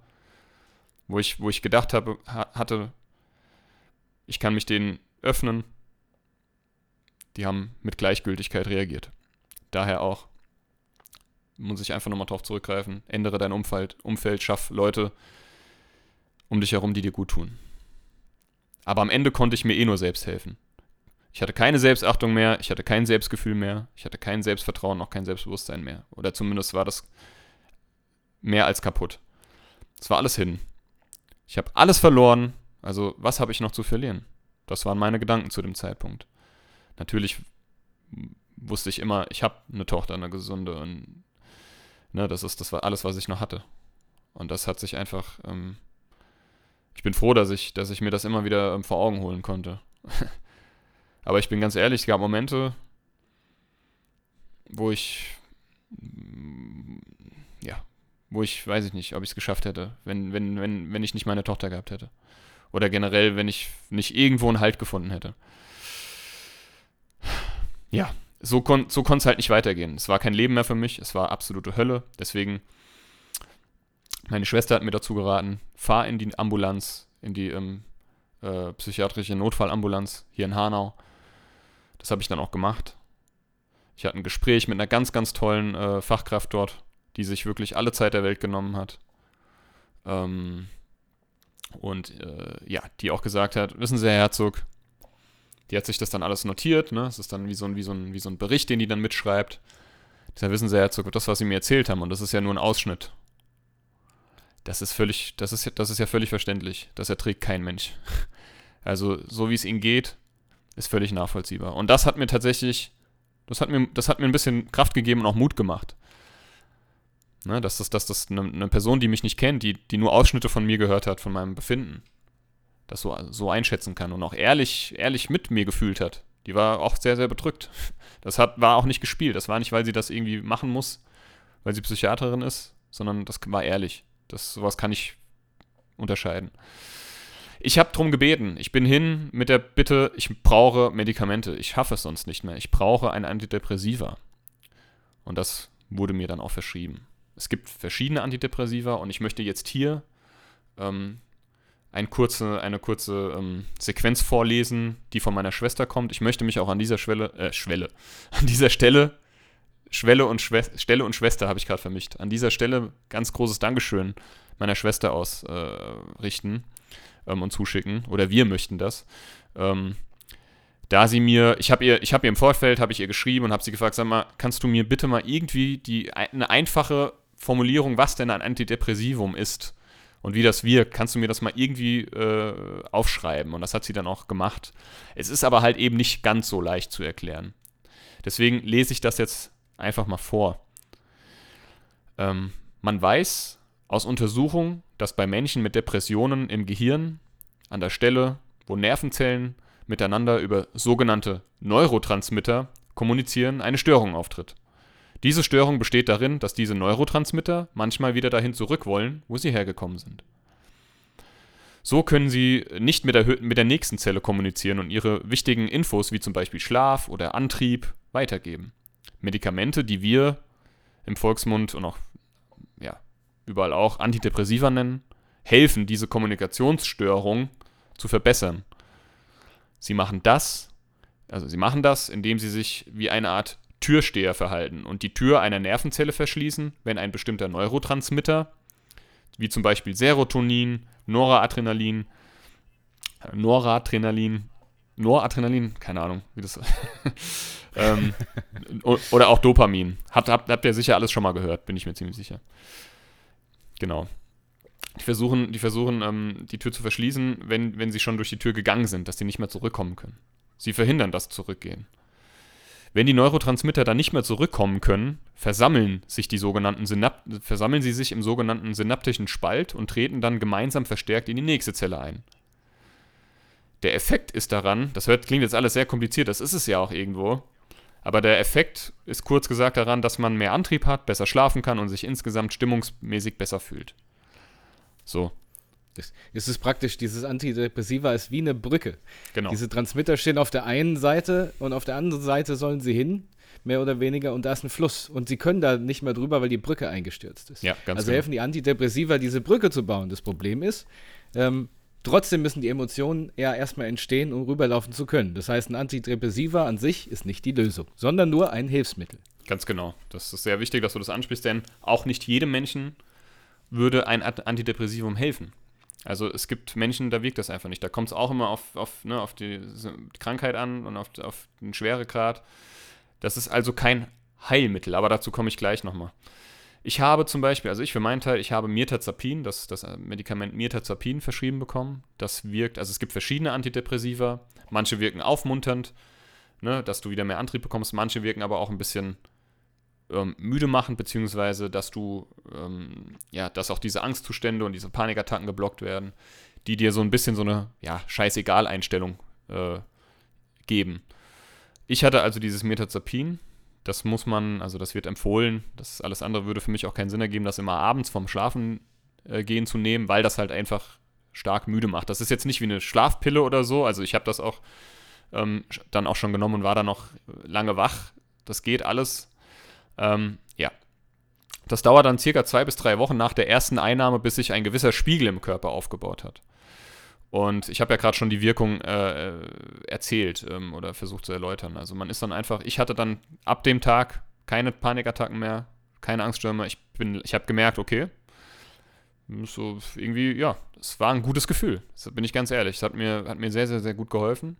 wo ich, wo ich gedacht habe, hatte, ich kann mich denen öffnen, die haben mit Gleichgültigkeit reagiert. Daher auch muss ich einfach nochmal drauf zurückgreifen. Ändere dein Umfeld, Umfeld, schaff Leute um dich herum, die dir gut tun. Aber am Ende konnte ich mir eh nur selbst helfen. Ich hatte keine Selbstachtung mehr, ich hatte kein Selbstgefühl mehr, ich hatte kein Selbstvertrauen, auch kein Selbstbewusstsein mehr. Oder zumindest war das mehr als kaputt. Es war alles hin. Ich habe alles verloren, also was habe ich noch zu verlieren? Das waren meine Gedanken zu dem Zeitpunkt. Natürlich wusste ich immer, ich habe eine Tochter, eine gesunde und Ne, das ist das war alles, was ich noch hatte. Und das hat sich einfach ähm, ich bin froh, dass ich, dass ich mir das immer wieder ähm, vor Augen holen konnte. <laughs> Aber ich bin ganz ehrlich, es gab Momente, wo ich, ja, wo ich, weiß ich nicht, ob ich es geschafft hätte, wenn, wenn, wenn, wenn ich nicht meine Tochter gehabt hätte. Oder generell, wenn ich nicht irgendwo einen Halt gefunden hätte. Ja, so, kon so konnte es halt nicht weitergehen. Es war kein Leben mehr für mich, es war absolute Hölle. Deswegen, meine Schwester hat mir dazu geraten, fahr in die Ambulanz, in die ähm, äh, psychiatrische Notfallambulanz hier in Hanau. Das habe ich dann auch gemacht. Ich hatte ein Gespräch mit einer ganz, ganz tollen äh, Fachkraft dort, die sich wirklich alle Zeit der Welt genommen hat. Ähm, und äh, ja, die auch gesagt hat, wissen Sie, Herr Herzog, die hat sich das dann alles notiert, ne? Das ist dann wie so ein, wie so ein, wie so ein Bericht, den die dann mitschreibt. Da wissen Sie, Herr Herzog, das, was Sie mir erzählt haben, und das ist ja nur ein Ausschnitt. Das ist völlig, das ist, das ist ja völlig verständlich. Das erträgt kein Mensch. Also, so wie es ihnen geht, ist völlig nachvollziehbar. Und das hat mir tatsächlich, das hat mir, das hat mir ein bisschen Kraft gegeben und auch Mut gemacht. Ne, dass das, dass das eine, eine, Person, die mich nicht kennt, die, die nur Ausschnitte von mir gehört hat, von meinem Befinden, das so, so einschätzen kann und auch ehrlich, ehrlich mit mir gefühlt hat. Die war auch sehr, sehr bedrückt. <laughs> Das hat, war auch nicht gespielt. Das war nicht, weil sie das irgendwie machen muss, weil sie Psychiaterin ist, sondern das war ehrlich. Das, sowas kann ich unterscheiden. Ich habe darum gebeten. Ich bin hin mit der Bitte, ich brauche Medikamente. Ich schaffe es sonst nicht mehr. Ich brauche ein Antidepressiva. Und das wurde mir dann auch verschrieben. Es gibt verschiedene Antidepressiva und ich möchte jetzt hier ähm, ein kurze, eine kurze ähm, Sequenz vorlesen, die von meiner Schwester kommt. Ich möchte mich auch an dieser Schwelle, äh, Schwelle, <laughs> an dieser Stelle, Schwelle und Schwester, Stelle und Schwester habe ich gerade vermischt. An dieser Stelle ganz großes Dankeschön meiner Schwester ausrichten äh, ähm, und zuschicken. Oder wir möchten das. Ähm, da sie mir, ich habe ihr, ich habe ihr im Vorfeld, habe ich ihr geschrieben und habe sie gefragt, sag mal, kannst du mir bitte mal irgendwie die, eine einfache Formulierung, was denn ein Antidepressivum ist und wie das wirkt, kannst du mir das mal irgendwie äh, aufschreiben? Und das hat sie dann auch gemacht. Es ist aber halt eben nicht ganz so leicht zu erklären. Deswegen lese ich das jetzt einfach mal vor. Ähm, man weiß aus Untersuchungen, dass bei Menschen mit Depressionen im Gehirn an der Stelle, wo Nervenzellen miteinander über sogenannte Neurotransmitter kommunizieren, eine Störung auftritt. Diese Störung besteht darin, dass diese Neurotransmitter manchmal wieder dahin zurück wollen, wo sie hergekommen sind. So können sie nicht mit der, mit der nächsten Zelle kommunizieren und ihre wichtigen Infos wie zum Beispiel Schlaf oder Antrieb weitergeben. Medikamente, die wir im Volksmund und auch überall auch Antidepressiva nennen, helfen, diese Kommunikationsstörung zu verbessern. Sie machen das, also sie machen das, indem sie sich wie eine Art Türsteher verhalten und die Tür einer Nervenzelle verschließen, wenn ein bestimmter Neurotransmitter, wie zum Beispiel Serotonin, Noradrenalin, Noradrenalin, Noradrenalin, keine Ahnung, wie das. <laughs> ähm, oder auch Dopamin. Habt, habt, habt ihr sicher alles schon mal gehört, bin ich mir ziemlich sicher. Genau. Die versuchen, die, versuchen ähm, die Tür zu verschließen, wenn, wenn sie schon durch die Tür gegangen sind, dass sie nicht mehr zurückkommen können. Sie verhindern das Zurückgehen. Wenn die Neurotransmitter dann nicht mehr zurückkommen können, versammeln sich die sogenannten Synap versammeln sie sich im sogenannten synaptischen Spalt und treten dann gemeinsam verstärkt in die nächste Zelle ein. Der Effekt ist daran, das hört, klingt jetzt alles sehr kompliziert, das ist es ja auch irgendwo, aber der Effekt ist kurz gesagt daran, dass man mehr Antrieb hat, besser schlafen kann und sich insgesamt stimmungsmäßig besser fühlt. So, es ist praktisch, dieses Antidepressiva ist wie eine Brücke. Genau. Diese Transmitter stehen auf der einen Seite und auf der anderen Seite sollen sie hin, mehr oder weniger, und da ist ein Fluss. Und sie können da nicht mehr drüber, weil die Brücke eingestürzt ist. Ja, ganz also genau. helfen die Antidepressiva, diese Brücke zu bauen. Das Problem ist, ähm, trotzdem müssen die Emotionen ja erstmal entstehen, um rüberlaufen zu können. Das heißt, ein Antidepressiva an sich ist nicht die Lösung, sondern nur ein Hilfsmittel. Ganz genau. Das ist sehr wichtig, dass du das ansprichst, denn auch nicht jedem Menschen würde ein Antidepressivum helfen. Also es gibt Menschen, da wirkt das einfach nicht. Da kommt es auch immer auf, auf, ne, auf die Krankheit an und auf, auf den Schweregrad. Das ist also kein Heilmittel, aber dazu komme ich gleich nochmal. Ich habe zum Beispiel, also ich für meinen Teil, ich habe Mirtazapin, das, das Medikament Mirtazapin verschrieben bekommen. Das wirkt, also es gibt verschiedene Antidepressiva. Manche wirken aufmunternd, ne, dass du wieder mehr Antrieb bekommst. Manche wirken aber auch ein bisschen ähm, müde machen, beziehungsweise dass du, ähm, ja, dass auch diese Angstzustände und diese Panikattacken geblockt werden. die dir so ein bisschen so eine, ja, scheißegal-Einstellung äh, geben. Ich hatte also dieses Metazapin. Das muss man, also das wird empfohlen. Das alles andere würde für mich auch keinen Sinn ergeben, das immer abends vorm Schlafen äh, gehen zu nehmen, weil das halt einfach stark müde macht. Das ist jetzt nicht wie eine Schlafpille oder so. Also ich habe das auch ähm, dann auch schon genommen und war dann noch lange wach. Das geht alles. Ähm, ja. Das dauert dann circa zwei bis drei Wochen nach der ersten Einnahme, bis sich ein gewisser Spiegel im Körper aufgebaut hat. Und ich habe ja gerade schon die Wirkung äh, erzählt ähm, oder versucht zu erläutern. Also man ist dann einfach, ich hatte dann ab dem Tag keine Panikattacken mehr, keine Angststürme. Ich ich habe gemerkt, okay, so irgendwie, ja, es war ein gutes Gefühl. Das bin ich ganz ehrlich. Es hat mir, hat mir sehr, sehr, sehr gut geholfen.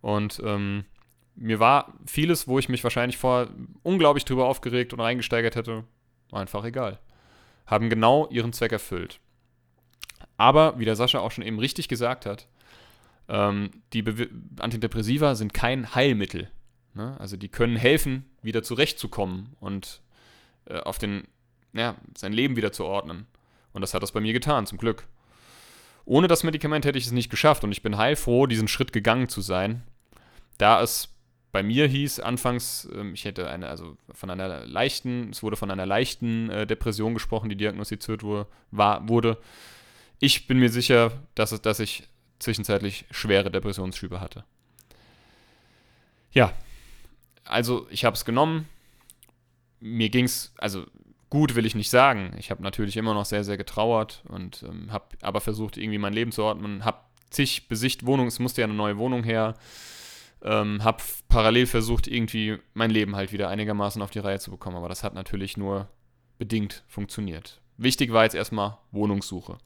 Und ähm, mir war vieles, wo ich mich wahrscheinlich vorher unglaublich drüber aufgeregt und reingesteigert hätte, einfach egal. Haben genau ihren Zweck erfüllt. Aber, wie der Sascha auch schon eben richtig gesagt hat, ähm, die Be Antidepressiva sind kein Heilmittel. Ne? Also die können helfen, wieder zurechtzukommen und äh, auf den, ja, sein Leben wieder zu ordnen. Und das hat das bei mir getan, zum Glück. Ohne das Medikament hätte ich es nicht geschafft und ich bin heilfroh, diesen Schritt gegangen zu sein, da es bei mir hieß anfangs, ähm, ich hätte eine, also von einer leichten, es wurde von einer leichten äh, Depression gesprochen, die diagnostiziert wurde, war, wurde. Ich bin mir sicher, dass, dass ich zwischenzeitlich schwere Depressionsschübe hatte. Ja, also ich habe es genommen. Mir ging es, also gut will ich nicht sagen. Ich habe natürlich immer noch sehr, sehr getrauert und ähm, habe aber versucht, irgendwie mein Leben zu ordnen. Habe zig Besicht Wohnungen, es musste ja eine neue Wohnung her. Ähm, habe parallel versucht, irgendwie mein Leben halt wieder einigermaßen auf die Reihe zu bekommen, aber das hat natürlich nur bedingt funktioniert. Wichtig war jetzt erstmal Wohnungssuche.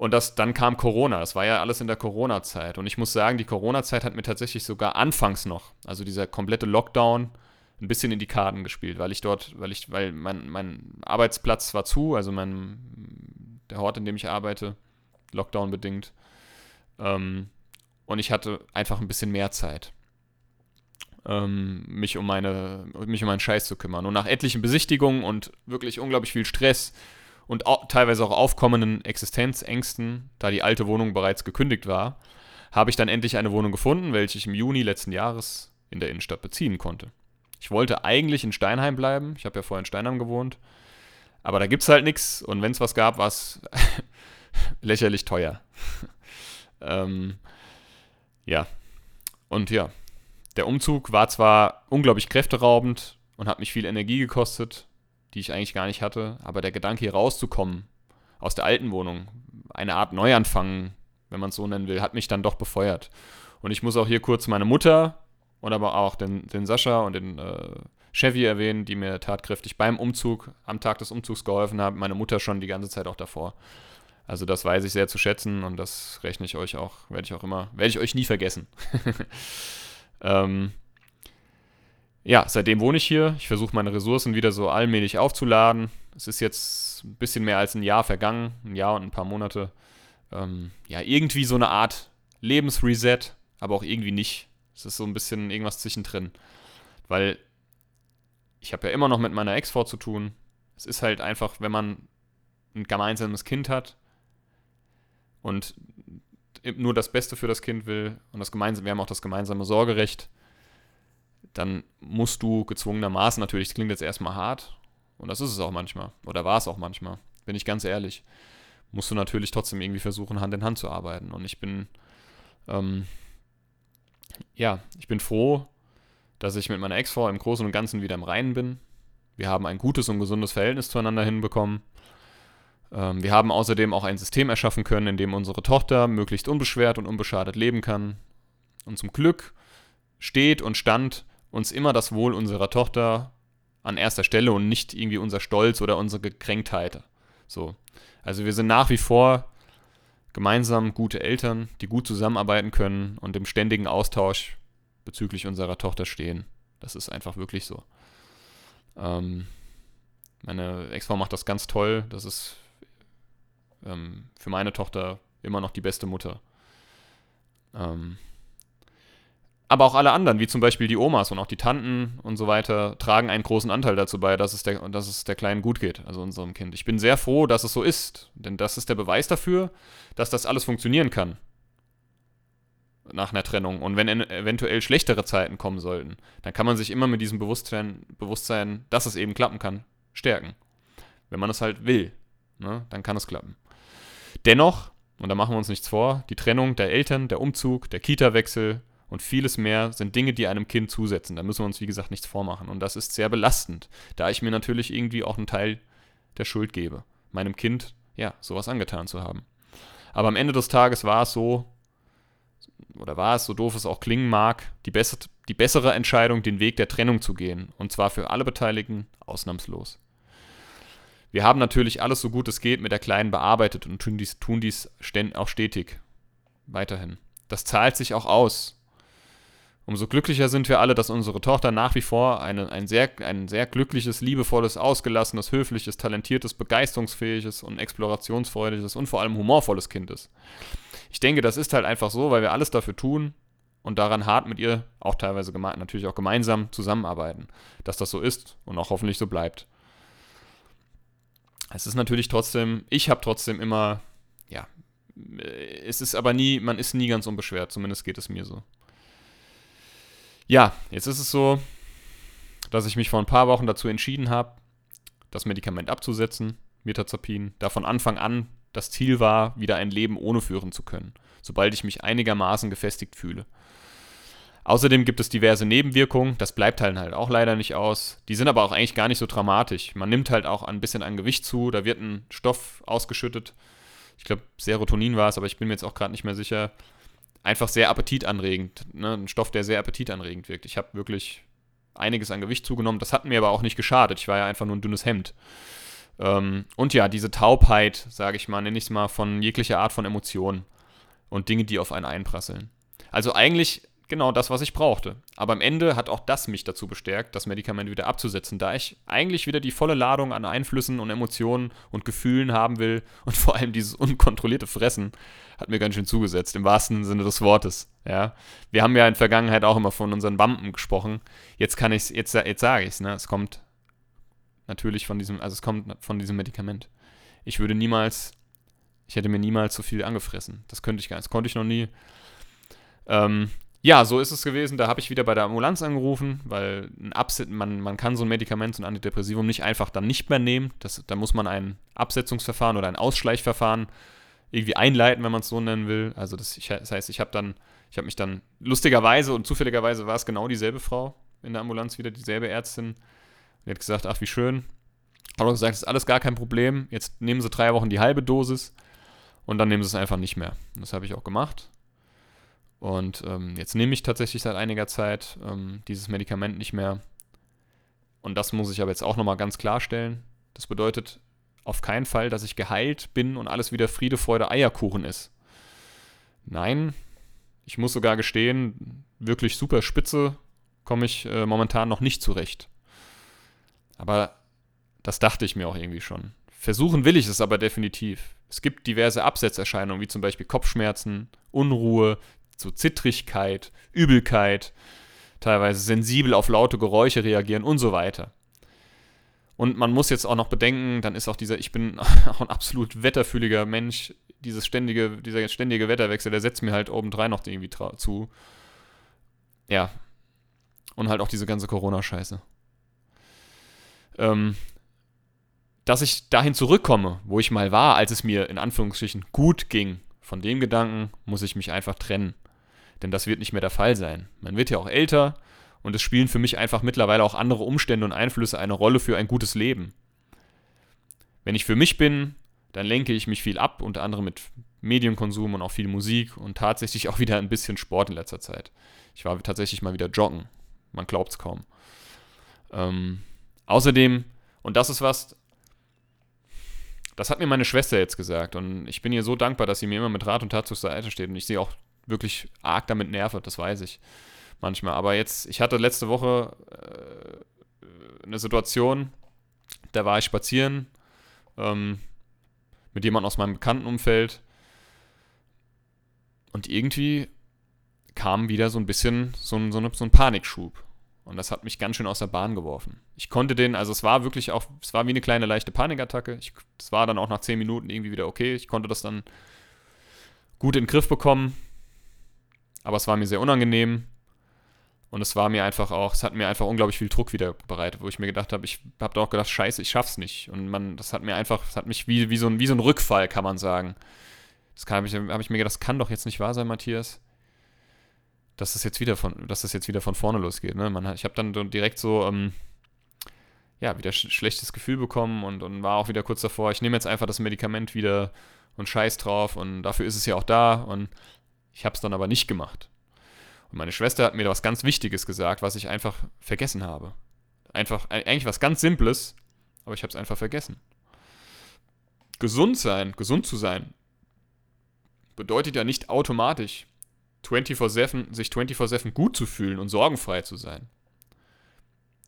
Und das, dann kam Corona. Das war ja alles in der Corona-Zeit. Und ich muss sagen, die Corona-Zeit hat mir tatsächlich sogar anfangs noch, also dieser komplette Lockdown, ein bisschen in die Karten gespielt, weil ich dort, weil ich, weil mein, mein Arbeitsplatz war zu, also mein, der Ort, in dem ich arbeite, Lockdown bedingt. Ähm, und ich hatte einfach ein bisschen mehr Zeit, ähm, mich, um meine, mich um meinen Scheiß zu kümmern. Und nach etlichen Besichtigungen und wirklich unglaublich viel Stress und auch, teilweise auch aufkommenden Existenzängsten, da die alte Wohnung bereits gekündigt war, habe ich dann endlich eine Wohnung gefunden, welche ich im Juni letzten Jahres in der Innenstadt beziehen konnte. Ich wollte eigentlich in Steinheim bleiben. Ich habe ja vorher in Steinheim gewohnt. Aber da gibt es halt nichts. Und wenn es was gab, war es <laughs> lächerlich teuer. <laughs> ähm, ja. Und ja, der Umzug war zwar unglaublich kräfteraubend und hat mich viel Energie gekostet, die ich eigentlich gar nicht hatte, aber der Gedanke hier rauszukommen aus der alten Wohnung, eine Art Neuanfang, wenn man es so nennen will, hat mich dann doch befeuert. Und ich muss auch hier kurz meine Mutter und aber auch den, den Sascha und den äh, Chevy erwähnen, die mir tatkräftig beim Umzug, am Tag des Umzugs geholfen haben. Meine Mutter schon die ganze Zeit auch davor. Also das weiß ich sehr zu schätzen und das rechne ich euch auch, werde ich auch immer, werde ich euch nie vergessen. <laughs> ähm, ja, seitdem wohne ich hier. Ich versuche meine Ressourcen wieder so allmählich aufzuladen. Es ist jetzt ein bisschen mehr als ein Jahr vergangen, ein Jahr und ein paar Monate. Ähm, ja, irgendwie so eine Art Lebensreset, aber auch irgendwie nicht. Es ist so ein bisschen irgendwas zwischendrin. Weil ich habe ja immer noch mit meiner Ex-Frau zu tun. Es ist halt einfach, wenn man ein gemeinsames Kind hat und nur das Beste für das Kind will und das gemeinsame, wir haben auch das gemeinsame Sorgerecht, dann musst du gezwungenermaßen, natürlich, das klingt jetzt erstmal hart, und das ist es auch manchmal, oder war es auch manchmal, bin ich ganz ehrlich, musst du natürlich trotzdem irgendwie versuchen, Hand in Hand zu arbeiten. Und ich bin ähm, ja, ich bin froh, dass ich mit meiner Ex-Frau im Großen und Ganzen wieder im Reinen bin. Wir haben ein gutes und gesundes Verhältnis zueinander hinbekommen. Ähm, wir haben außerdem auch ein System erschaffen können, in dem unsere Tochter möglichst unbeschwert und unbeschadet leben kann. Und zum Glück steht und stand uns immer das Wohl unserer Tochter an erster Stelle und nicht irgendwie unser Stolz oder unsere Gekränktheit. So. Also wir sind nach wie vor gemeinsam gute Eltern, die gut zusammenarbeiten können und im ständigen Austausch bezüglich unserer Tochter stehen. Das ist einfach wirklich so. Ähm, meine Ex-Frau macht das ganz toll. Das ist ähm, für meine Tochter immer noch die beste Mutter. Ähm, aber auch alle anderen, wie zum Beispiel die Omas und auch die Tanten und so weiter, tragen einen großen Anteil dazu bei, dass es, der, dass es der Kleinen gut geht, also unserem Kind. Ich bin sehr froh, dass es so ist, denn das ist der Beweis dafür, dass das alles funktionieren kann nach einer Trennung. Und wenn eventuell schlechtere Zeiten kommen sollten, dann kann man sich immer mit diesem Bewusstsein, Bewusstsein dass es eben klappen kann, stärken. Wenn man es halt will, ne, dann kann es klappen. Dennoch, und da machen wir uns nichts vor, die Trennung der Eltern, der Umzug, der Kita-Wechsel, und vieles mehr sind Dinge, die einem Kind zusetzen. Da müssen wir uns, wie gesagt, nichts vormachen. Und das ist sehr belastend, da ich mir natürlich irgendwie auch einen Teil der Schuld gebe, meinem Kind, ja, sowas angetan zu haben. Aber am Ende des Tages war es so, oder war es, so doof es auch klingen mag, die, bess die bessere Entscheidung, den Weg der Trennung zu gehen. Und zwar für alle Beteiligten ausnahmslos. Wir haben natürlich alles so gut es geht mit der Kleinen bearbeitet und tun dies, tun dies auch stetig. Weiterhin. Das zahlt sich auch aus. Umso glücklicher sind wir alle, dass unsere Tochter nach wie vor eine, ein, sehr, ein sehr glückliches, liebevolles, ausgelassenes, höfliches, talentiertes, begeisterungsfähiges und explorationsfreudiges und vor allem humorvolles Kind ist. Ich denke, das ist halt einfach so, weil wir alles dafür tun und daran hart mit ihr auch teilweise natürlich auch gemeinsam zusammenarbeiten, dass das so ist und auch hoffentlich so bleibt. Es ist natürlich trotzdem, ich habe trotzdem immer, ja, es ist aber nie, man ist nie ganz unbeschwert, zumindest geht es mir so. Ja, jetzt ist es so, dass ich mich vor ein paar Wochen dazu entschieden habe, das Medikament abzusetzen, Metazapin, da von Anfang an das Ziel war, wieder ein Leben ohne führen zu können, sobald ich mich einigermaßen gefestigt fühle. Außerdem gibt es diverse Nebenwirkungen, das bleibt halt, halt auch leider nicht aus. Die sind aber auch eigentlich gar nicht so dramatisch. Man nimmt halt auch ein bisschen an Gewicht zu, da wird ein Stoff ausgeschüttet. Ich glaube, Serotonin war es, aber ich bin mir jetzt auch gerade nicht mehr sicher einfach sehr appetitanregend. Ne? Ein Stoff, der sehr appetitanregend wirkt. Ich habe wirklich einiges an Gewicht zugenommen. Das hat mir aber auch nicht geschadet. Ich war ja einfach nur ein dünnes Hemd. Ähm, und ja, diese Taubheit, sage ich mal, nenne ich es mal, von jeglicher Art von Emotionen und Dinge, die auf einen einprasseln. Also eigentlich genau das, was ich brauchte. Aber am Ende hat auch das mich dazu bestärkt, das Medikament wieder abzusetzen, da ich eigentlich wieder die volle Ladung an Einflüssen und Emotionen und Gefühlen haben will <laughs> und vor allem dieses unkontrollierte Fressen hat mir ganz schön zugesetzt, im wahrsten Sinne des Wortes. Ja, wir haben ja in der Vergangenheit auch immer von unseren Wampen gesprochen. Jetzt kann ich jetzt jetzt sage ich es, ne? Es kommt natürlich von diesem, also es kommt von diesem Medikament. Ich würde niemals, ich hätte mir niemals so viel angefressen. Das könnte ich gar nicht, das konnte ich noch nie. Ähm, ja, so ist es gewesen. Da habe ich wieder bei der Ambulanz angerufen, weil ein Abset man, man kann so ein Medikament, so ein Antidepressivum nicht einfach dann nicht mehr nehmen. Das, da muss man ein Absetzungsverfahren oder ein Ausschleichverfahren irgendwie einleiten, wenn man es so nennen will. Also das, das heißt, ich habe dann, ich habe mich dann lustigerweise und zufälligerweise war es genau dieselbe Frau in der Ambulanz wieder, dieselbe Ärztin. Die hat gesagt, ach wie schön. Hat auch gesagt, das ist alles gar kein Problem. Jetzt nehmen Sie drei Wochen die halbe Dosis und dann nehmen Sie es einfach nicht mehr. Und das habe ich auch gemacht. Und ähm, jetzt nehme ich tatsächlich seit einiger Zeit ähm, dieses Medikament nicht mehr. Und das muss ich aber jetzt auch nochmal ganz klarstellen. Das bedeutet auf keinen Fall, dass ich geheilt bin und alles wieder Friede, Freude, Eierkuchen ist. Nein, ich muss sogar gestehen, wirklich super spitze komme ich äh, momentan noch nicht zurecht. Aber das dachte ich mir auch irgendwie schon. Versuchen will ich es aber definitiv. Es gibt diverse Absetzerscheinungen, wie zum Beispiel Kopfschmerzen, Unruhe, so Zittrigkeit, Übelkeit, teilweise sensibel auf laute Geräusche reagieren und so weiter. Und man muss jetzt auch noch bedenken, dann ist auch dieser, ich bin <laughs> auch ein absolut wetterfühliger Mensch, dieses ständige, dieser ständige Wetterwechsel, der setzt mir halt obendrein noch irgendwie zu. Ja. Und halt auch diese ganze Corona-Scheiße. Ähm, dass ich dahin zurückkomme, wo ich mal war, als es mir in Anführungsstrichen gut ging, von dem Gedanken muss ich mich einfach trennen. Denn das wird nicht mehr der Fall sein. Man wird ja auch älter und es spielen für mich einfach mittlerweile auch andere Umstände und Einflüsse eine Rolle für ein gutes Leben. Wenn ich für mich bin, dann lenke ich mich viel ab, unter anderem mit Medienkonsum und auch viel Musik und tatsächlich auch wieder ein bisschen Sport in letzter Zeit. Ich war tatsächlich mal wieder joggen. Man glaubt es kaum. Ähm, außerdem, und das ist was, das hat mir meine Schwester jetzt gesagt und ich bin ihr so dankbar, dass sie mir immer mit Rat und Tat zur Seite steht und ich sehe auch wirklich arg damit nerve, das weiß ich manchmal. Aber jetzt, ich hatte letzte Woche äh, eine Situation, da war ich spazieren ähm, mit jemandem aus meinem Bekanntenumfeld und irgendwie kam wieder so ein bisschen so ein, so, eine, so ein Panikschub. Und das hat mich ganz schön aus der Bahn geworfen. Ich konnte den, also es war wirklich auch, es war wie eine kleine leichte Panikattacke. Es war dann auch nach zehn Minuten irgendwie wieder okay. Ich konnte das dann gut in den Griff bekommen. Aber es war mir sehr unangenehm. Und es war mir einfach auch, es hat mir einfach unglaublich viel Druck wieder bereitet, wo ich mir gedacht habe, ich habe da auch gedacht, scheiße, ich schaff's nicht. Und man, das hat mir einfach, das hat mich wie, wie, so, ein, wie so ein Rückfall, kann man sagen. Das habe ich, hab ich mir gedacht, das kann doch jetzt nicht wahr sein, Matthias. Dass das jetzt wieder von, dass das jetzt wieder von vorne losgeht. Ne? Man, ich habe dann direkt so, ähm, ja, wieder sch schlechtes Gefühl bekommen und, und war auch wieder kurz davor, ich nehme jetzt einfach das Medikament wieder und scheiß drauf und dafür ist es ja auch da und ich habe es dann aber nicht gemacht. Und meine Schwester hat mir da was ganz Wichtiges gesagt, was ich einfach vergessen habe. Einfach, eigentlich was ganz Simples, aber ich habe es einfach vergessen. Gesund sein, gesund zu sein, bedeutet ja nicht automatisch, 24/7, sich 24/7 gut zu fühlen und sorgenfrei zu sein.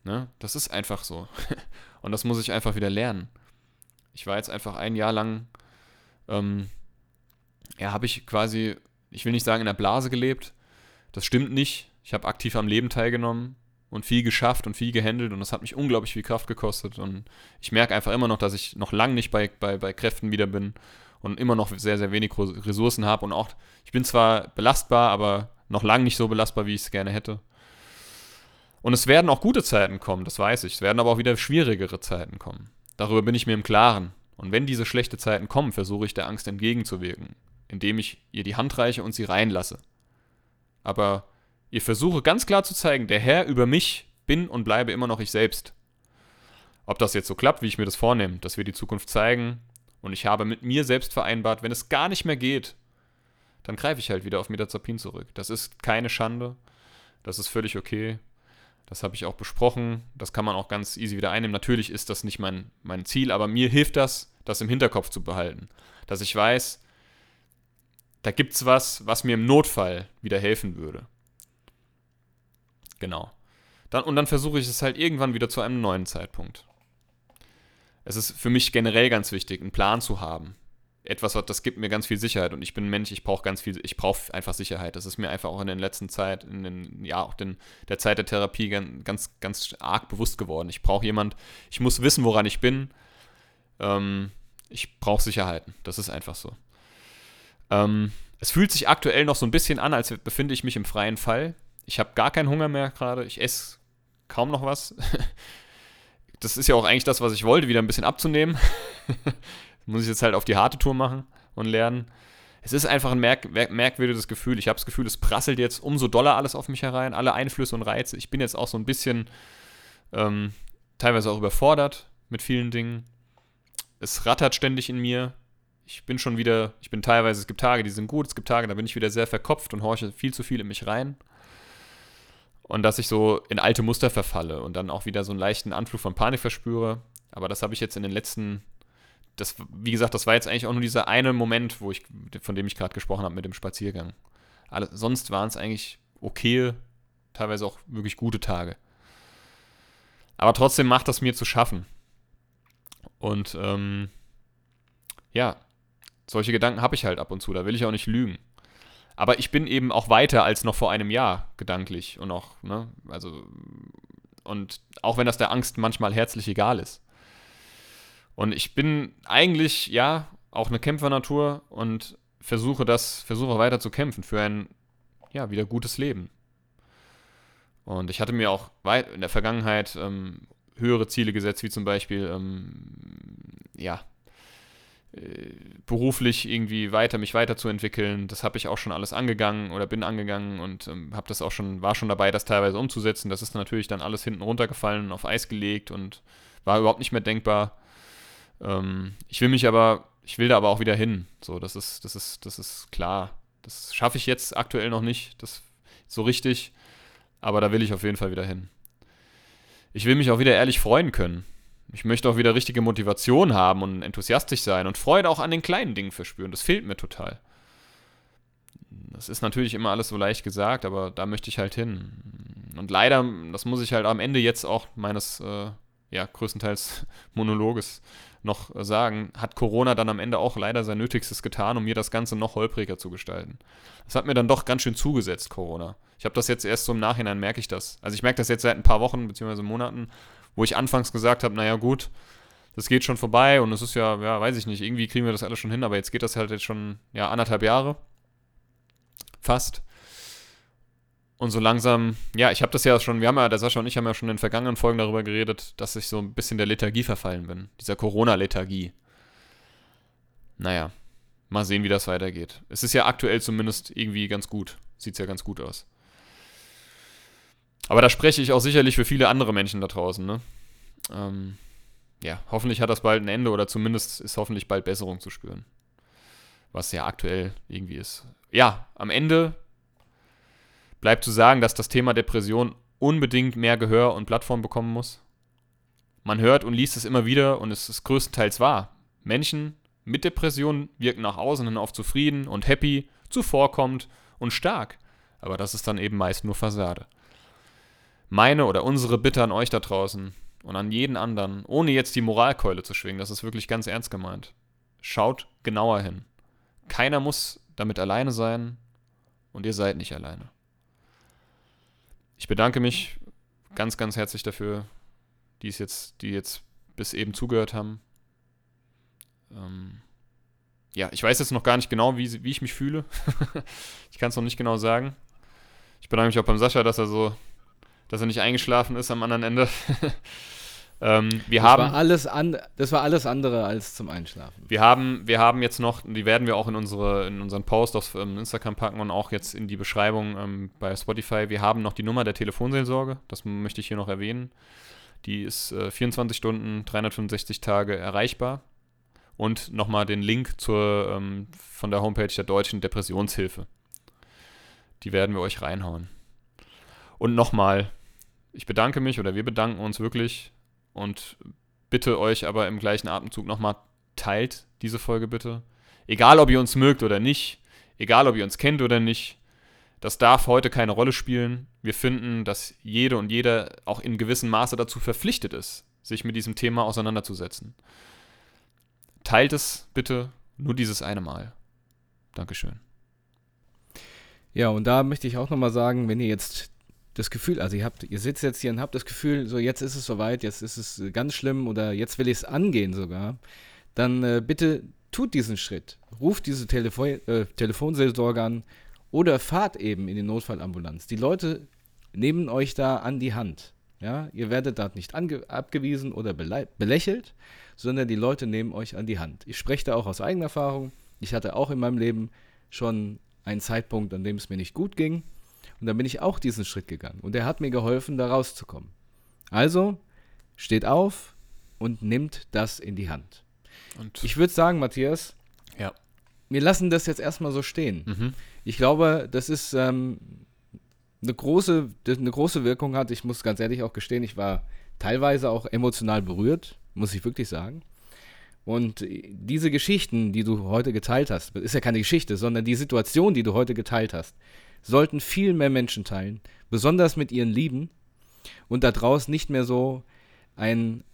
Ne? Das ist einfach so. <laughs> Und das muss ich einfach wieder lernen. Ich war jetzt einfach ein Jahr lang, ähm, ja, habe ich quasi, ich will nicht sagen in der Blase gelebt, das stimmt nicht. Ich habe aktiv am Leben teilgenommen und viel geschafft und viel gehandelt und das hat mich unglaublich viel Kraft gekostet und ich merke einfach immer noch, dass ich noch lange nicht bei, bei, bei Kräften wieder bin und immer noch sehr, sehr wenig Ressourcen habe und auch, ich bin zwar belastbar, aber noch lange nicht so belastbar, wie ich es gerne hätte. Und es werden auch gute Zeiten kommen, das weiß ich. Es werden aber auch wieder schwierigere Zeiten kommen. Darüber bin ich mir im Klaren. Und wenn diese schlechten Zeiten kommen, versuche ich der Angst entgegenzuwirken, indem ich ihr die Hand reiche und sie reinlasse aber ihr versuche ganz klar zu zeigen, der Herr über mich bin und bleibe immer noch ich selbst. Ob das jetzt so klappt, wie ich mir das vornehme, dass wir die Zukunft zeigen und ich habe mit mir selbst vereinbart, wenn es gar nicht mehr geht, dann greife ich halt wieder auf Metazapin zurück. Das ist keine Schande, das ist völlig okay. Das habe ich auch besprochen. Das kann man auch ganz easy wieder einnehmen. Natürlich ist das nicht mein, mein Ziel, aber mir hilft das, das im Hinterkopf zu behalten. Dass ich weiß, da gibt es was, was mir im Notfall wieder helfen würde. Genau. Dann, und dann versuche ich es halt irgendwann wieder zu einem neuen Zeitpunkt. Es ist für mich generell ganz wichtig, einen Plan zu haben. Etwas, das gibt mir ganz viel Sicherheit und ich bin Mensch, ich brauche ganz viel, ich brauche einfach Sicherheit. Das ist mir einfach auch in der letzten Zeit, in den, ja, auch in der Zeit der Therapie ganz, ganz arg bewusst geworden. Ich brauche jemand, ich muss wissen, woran ich bin. Ähm, ich brauche Sicherheiten. Das ist einfach so. Ähm, es fühlt sich aktuell noch so ein bisschen an, als befinde ich mich im freien Fall. Ich habe gar keinen Hunger mehr gerade. Ich esse kaum noch was. <laughs> Das ist ja auch eigentlich das, was ich wollte, wieder ein bisschen abzunehmen. <laughs> Muss ich jetzt halt auf die harte Tour machen und lernen. Es ist einfach ein merk merkwürdiges Gefühl. Ich habe das Gefühl, es prasselt jetzt umso doller alles auf mich herein, alle Einflüsse und Reize. Ich bin jetzt auch so ein bisschen ähm, teilweise auch überfordert mit vielen Dingen. Es rattert ständig in mir ich bin schon wieder, ich bin teilweise, es gibt Tage, die sind gut, es gibt Tage, da bin ich wieder sehr verkopft und horche viel zu viel in mich rein. Und dass ich so in alte Muster verfalle und dann auch wieder so einen leichten Anflug von Panik verspüre. Aber das habe ich jetzt in den letzten, das, wie gesagt, das war jetzt eigentlich auch nur dieser eine Moment, wo ich, von dem ich gerade gesprochen habe mit dem Spaziergang. Alle, sonst waren es eigentlich okay, teilweise auch wirklich gute Tage. Aber trotzdem macht das mir zu schaffen. Und ähm, ja, solche Gedanken habe ich halt ab und zu, da will ich auch nicht lügen. Aber ich bin eben auch weiter als noch vor einem Jahr gedanklich und auch, ne, also, und auch wenn das der Angst manchmal herzlich egal ist. Und ich bin eigentlich, ja, auch eine Kämpfernatur und versuche das, versuche weiter zu kämpfen für ein, ja, wieder gutes Leben. Und ich hatte mir auch in der Vergangenheit ähm, höhere Ziele gesetzt, wie zum Beispiel, ähm, ja, beruflich irgendwie weiter mich weiterzuentwickeln. Das habe ich auch schon alles angegangen oder bin angegangen und ähm, habe das auch schon war schon dabei, das teilweise umzusetzen. Das ist natürlich dann alles hinten runtergefallen und auf Eis gelegt und war überhaupt nicht mehr denkbar. Ähm, ich will mich aber, ich will da aber auch wieder hin. So, das ist, das ist, das ist klar. Das schaffe ich jetzt aktuell noch nicht, das so richtig, aber da will ich auf jeden Fall wieder hin. Ich will mich auch wieder ehrlich freuen können. Ich möchte auch wieder richtige Motivation haben und enthusiastisch sein und Freude auch an den kleinen Dingen verspüren. Das fehlt mir total. Das ist natürlich immer alles so leicht gesagt, aber da möchte ich halt hin. Und leider, das muss ich halt am Ende jetzt auch meines, äh, ja, größtenteils <laughs> Monologes noch sagen, hat Corona dann am Ende auch leider sein Nötigstes getan, um mir das Ganze noch holpriger zu gestalten. Das hat mir dann doch ganz schön zugesetzt, Corona. Ich habe das jetzt erst so im Nachhinein, merke ich das. Also ich merke das jetzt seit ein paar Wochen bzw. Monaten, wo ich anfangs gesagt habe, naja gut, das geht schon vorbei und es ist ja, ja, weiß ich nicht, irgendwie kriegen wir das alles schon hin, aber jetzt geht das halt jetzt schon, ja, anderthalb Jahre. Fast. Und so langsam, ja, ich habe das ja schon, wir haben ja, der Sascha und ich haben ja schon in den vergangenen Folgen darüber geredet, dass ich so ein bisschen der Lethargie verfallen bin. Dieser Corona-Lethargie. Naja, mal sehen, wie das weitergeht. Es ist ja aktuell zumindest irgendwie ganz gut. Sieht ja ganz gut aus. Aber da spreche ich auch sicherlich für viele andere Menschen da draußen, ne? Ähm, ja, hoffentlich hat das bald ein Ende oder zumindest ist hoffentlich bald Besserung zu spüren. Was ja aktuell irgendwie ist. Ja, am Ende bleibt zu sagen, dass das Thema Depression unbedingt mehr Gehör und Plattform bekommen muss. Man hört und liest es immer wieder und es ist größtenteils wahr. Menschen mit Depression wirken nach außen hin oft zufrieden und happy, zuvorkommend und stark. Aber das ist dann eben meist nur Fassade. Meine oder unsere Bitte an euch da draußen, und an jeden anderen, ohne jetzt die Moralkeule zu schwingen, das ist wirklich ganz ernst gemeint. Schaut genauer hin. Keiner muss damit alleine sein und ihr seid nicht alleine. Ich bedanke mich ganz, ganz herzlich dafür, die es jetzt, die jetzt bis eben zugehört haben. Ähm, ja, ich weiß jetzt noch gar nicht genau, wie, wie ich mich fühle. <laughs> ich kann es noch nicht genau sagen. Ich bedanke mich auch beim Sascha, dass er so dass er nicht eingeschlafen ist am anderen Ende. <laughs> ähm, wir das, haben, war alles an, das war alles andere als zum Einschlafen. Wir haben, wir haben jetzt noch, die werden wir auch in, unsere, in unseren Post auf ähm, Instagram packen und auch jetzt in die Beschreibung ähm, bei Spotify. Wir haben noch die Nummer der Telefonseelsorge, das möchte ich hier noch erwähnen. Die ist äh, 24 Stunden, 365 Tage erreichbar. Und nochmal den Link zur, ähm, von der Homepage der Deutschen Depressionshilfe. Die werden wir euch reinhauen. Und nochmal, ich bedanke mich oder wir bedanken uns wirklich und bitte euch aber im gleichen Atemzug nochmal, teilt diese Folge bitte. Egal, ob ihr uns mögt oder nicht, egal, ob ihr uns kennt oder nicht, das darf heute keine Rolle spielen. Wir finden, dass jede und jeder auch in gewissem Maße dazu verpflichtet ist, sich mit diesem Thema auseinanderzusetzen. Teilt es bitte nur dieses eine Mal. Dankeschön. Ja, und da möchte ich auch nochmal sagen, wenn ihr jetzt das Gefühl, also ihr habt, ihr sitzt jetzt hier und habt das Gefühl, so jetzt ist es soweit, jetzt ist es ganz schlimm oder jetzt will ich es angehen sogar, dann äh, bitte tut diesen Schritt. Ruft diese Telefo äh, Telefonseelsorge an oder fahrt eben in die Notfallambulanz. Die Leute nehmen euch da an die Hand. Ja, ihr werdet da nicht abgewiesen oder belächelt, sondern die Leute nehmen euch an die Hand. Ich spreche da auch aus eigener Erfahrung. Ich hatte auch in meinem Leben schon einen Zeitpunkt, an dem es mir nicht gut ging und dann bin ich auch diesen Schritt gegangen. Und er hat mir geholfen, da rauszukommen. Also, steht auf und nimmt das in die Hand. Und ich würde sagen, Matthias, ja. wir lassen das jetzt erstmal so stehen. Mhm. Ich glaube, das ist ähm, eine, große, eine große Wirkung hat. Ich muss ganz ehrlich auch gestehen, ich war teilweise auch emotional berührt, muss ich wirklich sagen. Und diese Geschichten, die du heute geteilt hast, ist ja keine Geschichte, sondern die Situation, die du heute geteilt hast, sollten viel mehr Menschen teilen, besonders mit ihren Lieben und da draußen nicht mehr so ein,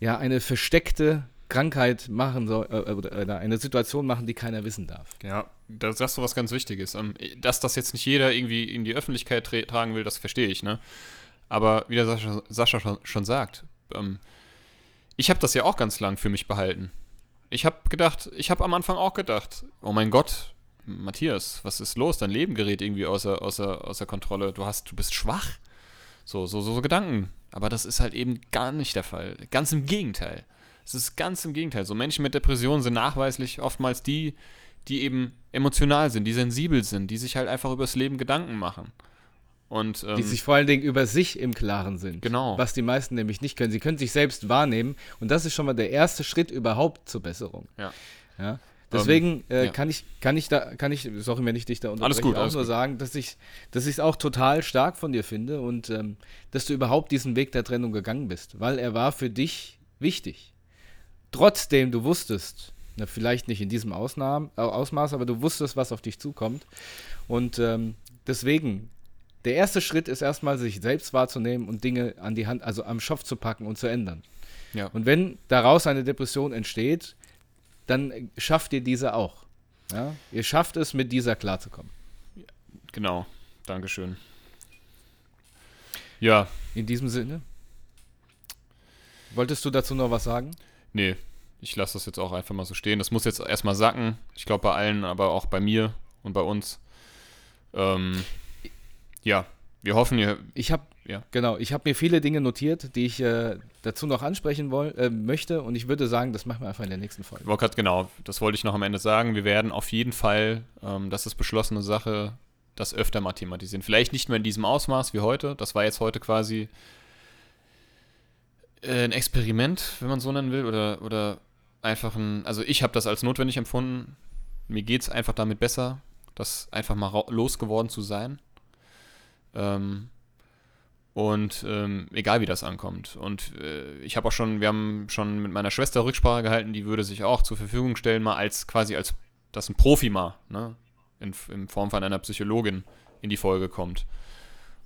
ja, eine versteckte Krankheit machen soll, äh, oder eine Situation machen, die keiner wissen darf. Ja, da sagst du was ganz Wichtiges. Ähm, dass das jetzt nicht jeder irgendwie in die Öffentlichkeit tra tragen will, das verstehe ich, ne? Aber wie der Sascha, Sascha schon, schon, sagt, ähm, ich habe das ja auch ganz lang für mich behalten. Ich habe gedacht, ich habe am Anfang auch gedacht, oh mein Gott, Matthias, was ist los? Dein Leben gerät irgendwie außer, außer, außer Kontrolle. Du hast, du bist schwach. So, so, so, so Gedanken. Aber das ist halt eben gar nicht der Fall. Ganz im Gegenteil. Es ist ganz im Gegenteil. So Menschen mit Depressionen sind nachweislich oftmals die, die eben emotional sind, die sensibel sind, die sich halt einfach übers Leben Gedanken machen. Und, ähm, die sich vor allen Dingen über sich im Klaren sind. Genau. Was die meisten nämlich nicht können. Sie können sich selbst wahrnehmen und das ist schon mal der erste Schritt überhaupt zur Besserung. Ja. ja? Deswegen ähm, äh, ja. kann ich, kann ich da, kann ich, sorry, wenn ich dich da unterbreche, alles gut, auch alles nur gut. sagen, dass ich, dass ich es auch total stark von dir finde und ähm, dass du überhaupt diesen Weg der Trennung gegangen bist, weil er war für dich wichtig. Trotzdem du wusstest, na, vielleicht nicht in diesem Ausnahmen, äh, Ausmaß, aber du wusstest, was auf dich zukommt. Und ähm, deswegen, der erste Schritt ist erstmal, sich selbst wahrzunehmen und Dinge an die Hand, also am Schopf zu packen und zu ändern. Ja. Und wenn daraus eine Depression entsteht, dann schafft ihr diese auch. Ja? Ihr schafft es, mit dieser klarzukommen. Genau. Dankeschön. Ja. In diesem Sinne. Wolltest du dazu noch was sagen? Nee, ich lasse das jetzt auch einfach mal so stehen. Das muss jetzt erstmal sacken. Ich glaube bei allen, aber auch bei mir und bei uns. Ähm, ja, wir hoffen, ihr. Ich habe ja. genau, ich habe mir viele Dinge notiert, die ich äh, dazu noch ansprechen woll, äh, möchte und ich würde sagen, das machen wir einfach in der nächsten Folge. Grad, genau, das wollte ich noch am Ende sagen. Wir werden auf jeden Fall, ähm, das ist beschlossene Sache, das öfter mal thematisieren. Vielleicht nicht mehr in diesem Ausmaß wie heute. Das war jetzt heute quasi äh, ein Experiment, wenn man so nennen will, oder, oder einfach ein, also ich habe das als notwendig empfunden. Mir geht es einfach damit besser, das einfach mal losgeworden zu sein. Ähm, und ähm, egal wie das ankommt. Und äh, ich habe auch schon, wir haben schon mit meiner Schwester Rücksprache gehalten, die würde sich auch zur Verfügung stellen, mal als quasi als, dass ein Profi mal, ne, in, in Form von einer Psychologin in die Folge kommt.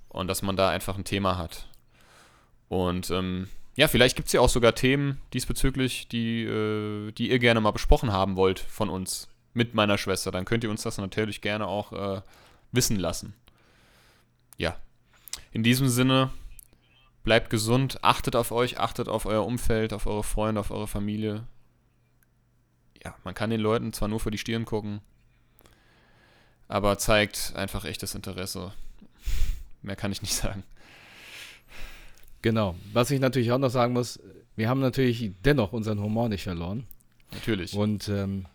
Und dass man da einfach ein Thema hat. Und ähm, ja, vielleicht gibt es ja auch sogar Themen diesbezüglich, die, äh, die ihr gerne mal besprochen haben wollt von uns mit meiner Schwester. Dann könnt ihr uns das natürlich gerne auch äh, wissen lassen ja, in diesem Sinne, bleibt gesund, achtet auf euch, achtet auf euer Umfeld, auf eure Freunde, auf eure Familie. Ja, man kann den Leuten zwar nur vor die Stirn gucken, aber zeigt einfach echtes Interesse. Mehr kann ich nicht sagen. Genau. Was ich natürlich auch noch sagen muss, wir haben natürlich dennoch unseren Humor nicht verloren. Natürlich. Und ähm,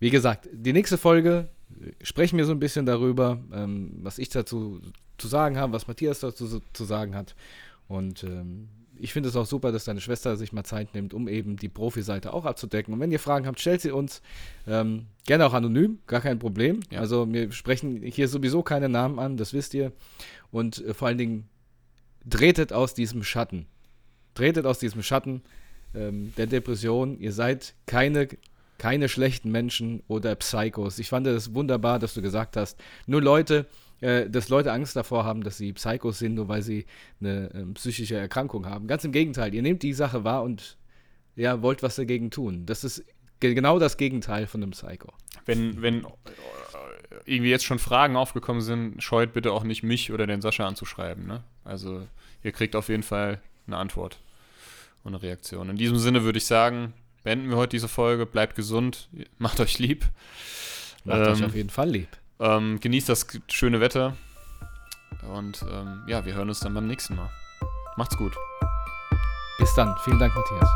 wie gesagt, die nächste Folge sprechen wir so ein bisschen darüber, ähm, was ich dazu zu sagen habe, was Matthias dazu zu sagen hat. Und ähm, ich finde es auch super, dass deine Schwester sich mal Zeit nimmt, um eben die Profi-Seite auch abzudecken. Und wenn ihr Fragen habt, stellt sie uns ähm, gerne auch anonym, gar kein Problem. Ja. Also wir sprechen hier sowieso keine Namen an, das wisst ihr. Und äh, vor allen Dingen tretet aus diesem Schatten. Tretet aus diesem Schatten ähm, der Depression. Ihr seid keine keine schlechten Menschen oder Psychos. Ich fand es wunderbar, dass du gesagt hast, nur Leute, äh, dass Leute Angst davor haben, dass sie Psychos sind, nur weil sie eine äh, psychische Erkrankung haben. Ganz im Gegenteil, ihr nehmt die Sache wahr und ja, wollt was dagegen tun. Das ist genau das Gegenteil von einem Psycho. Wenn, wenn äh, irgendwie jetzt schon Fragen aufgekommen sind, scheut bitte auch nicht mich oder den Sascha anzuschreiben. Ne? Also ihr kriegt auf jeden Fall eine Antwort und eine Reaktion. In diesem Sinne würde ich sagen, beenden wir heute diese Folge. Bleibt gesund, macht euch lieb. Macht ähm, euch auf jeden Fall lieb. Ähm, genießt das schöne Wetter. Und ähm, ja, wir hören uns dann beim nächsten Mal. Macht's gut. Bis dann. Vielen Dank, Matthias.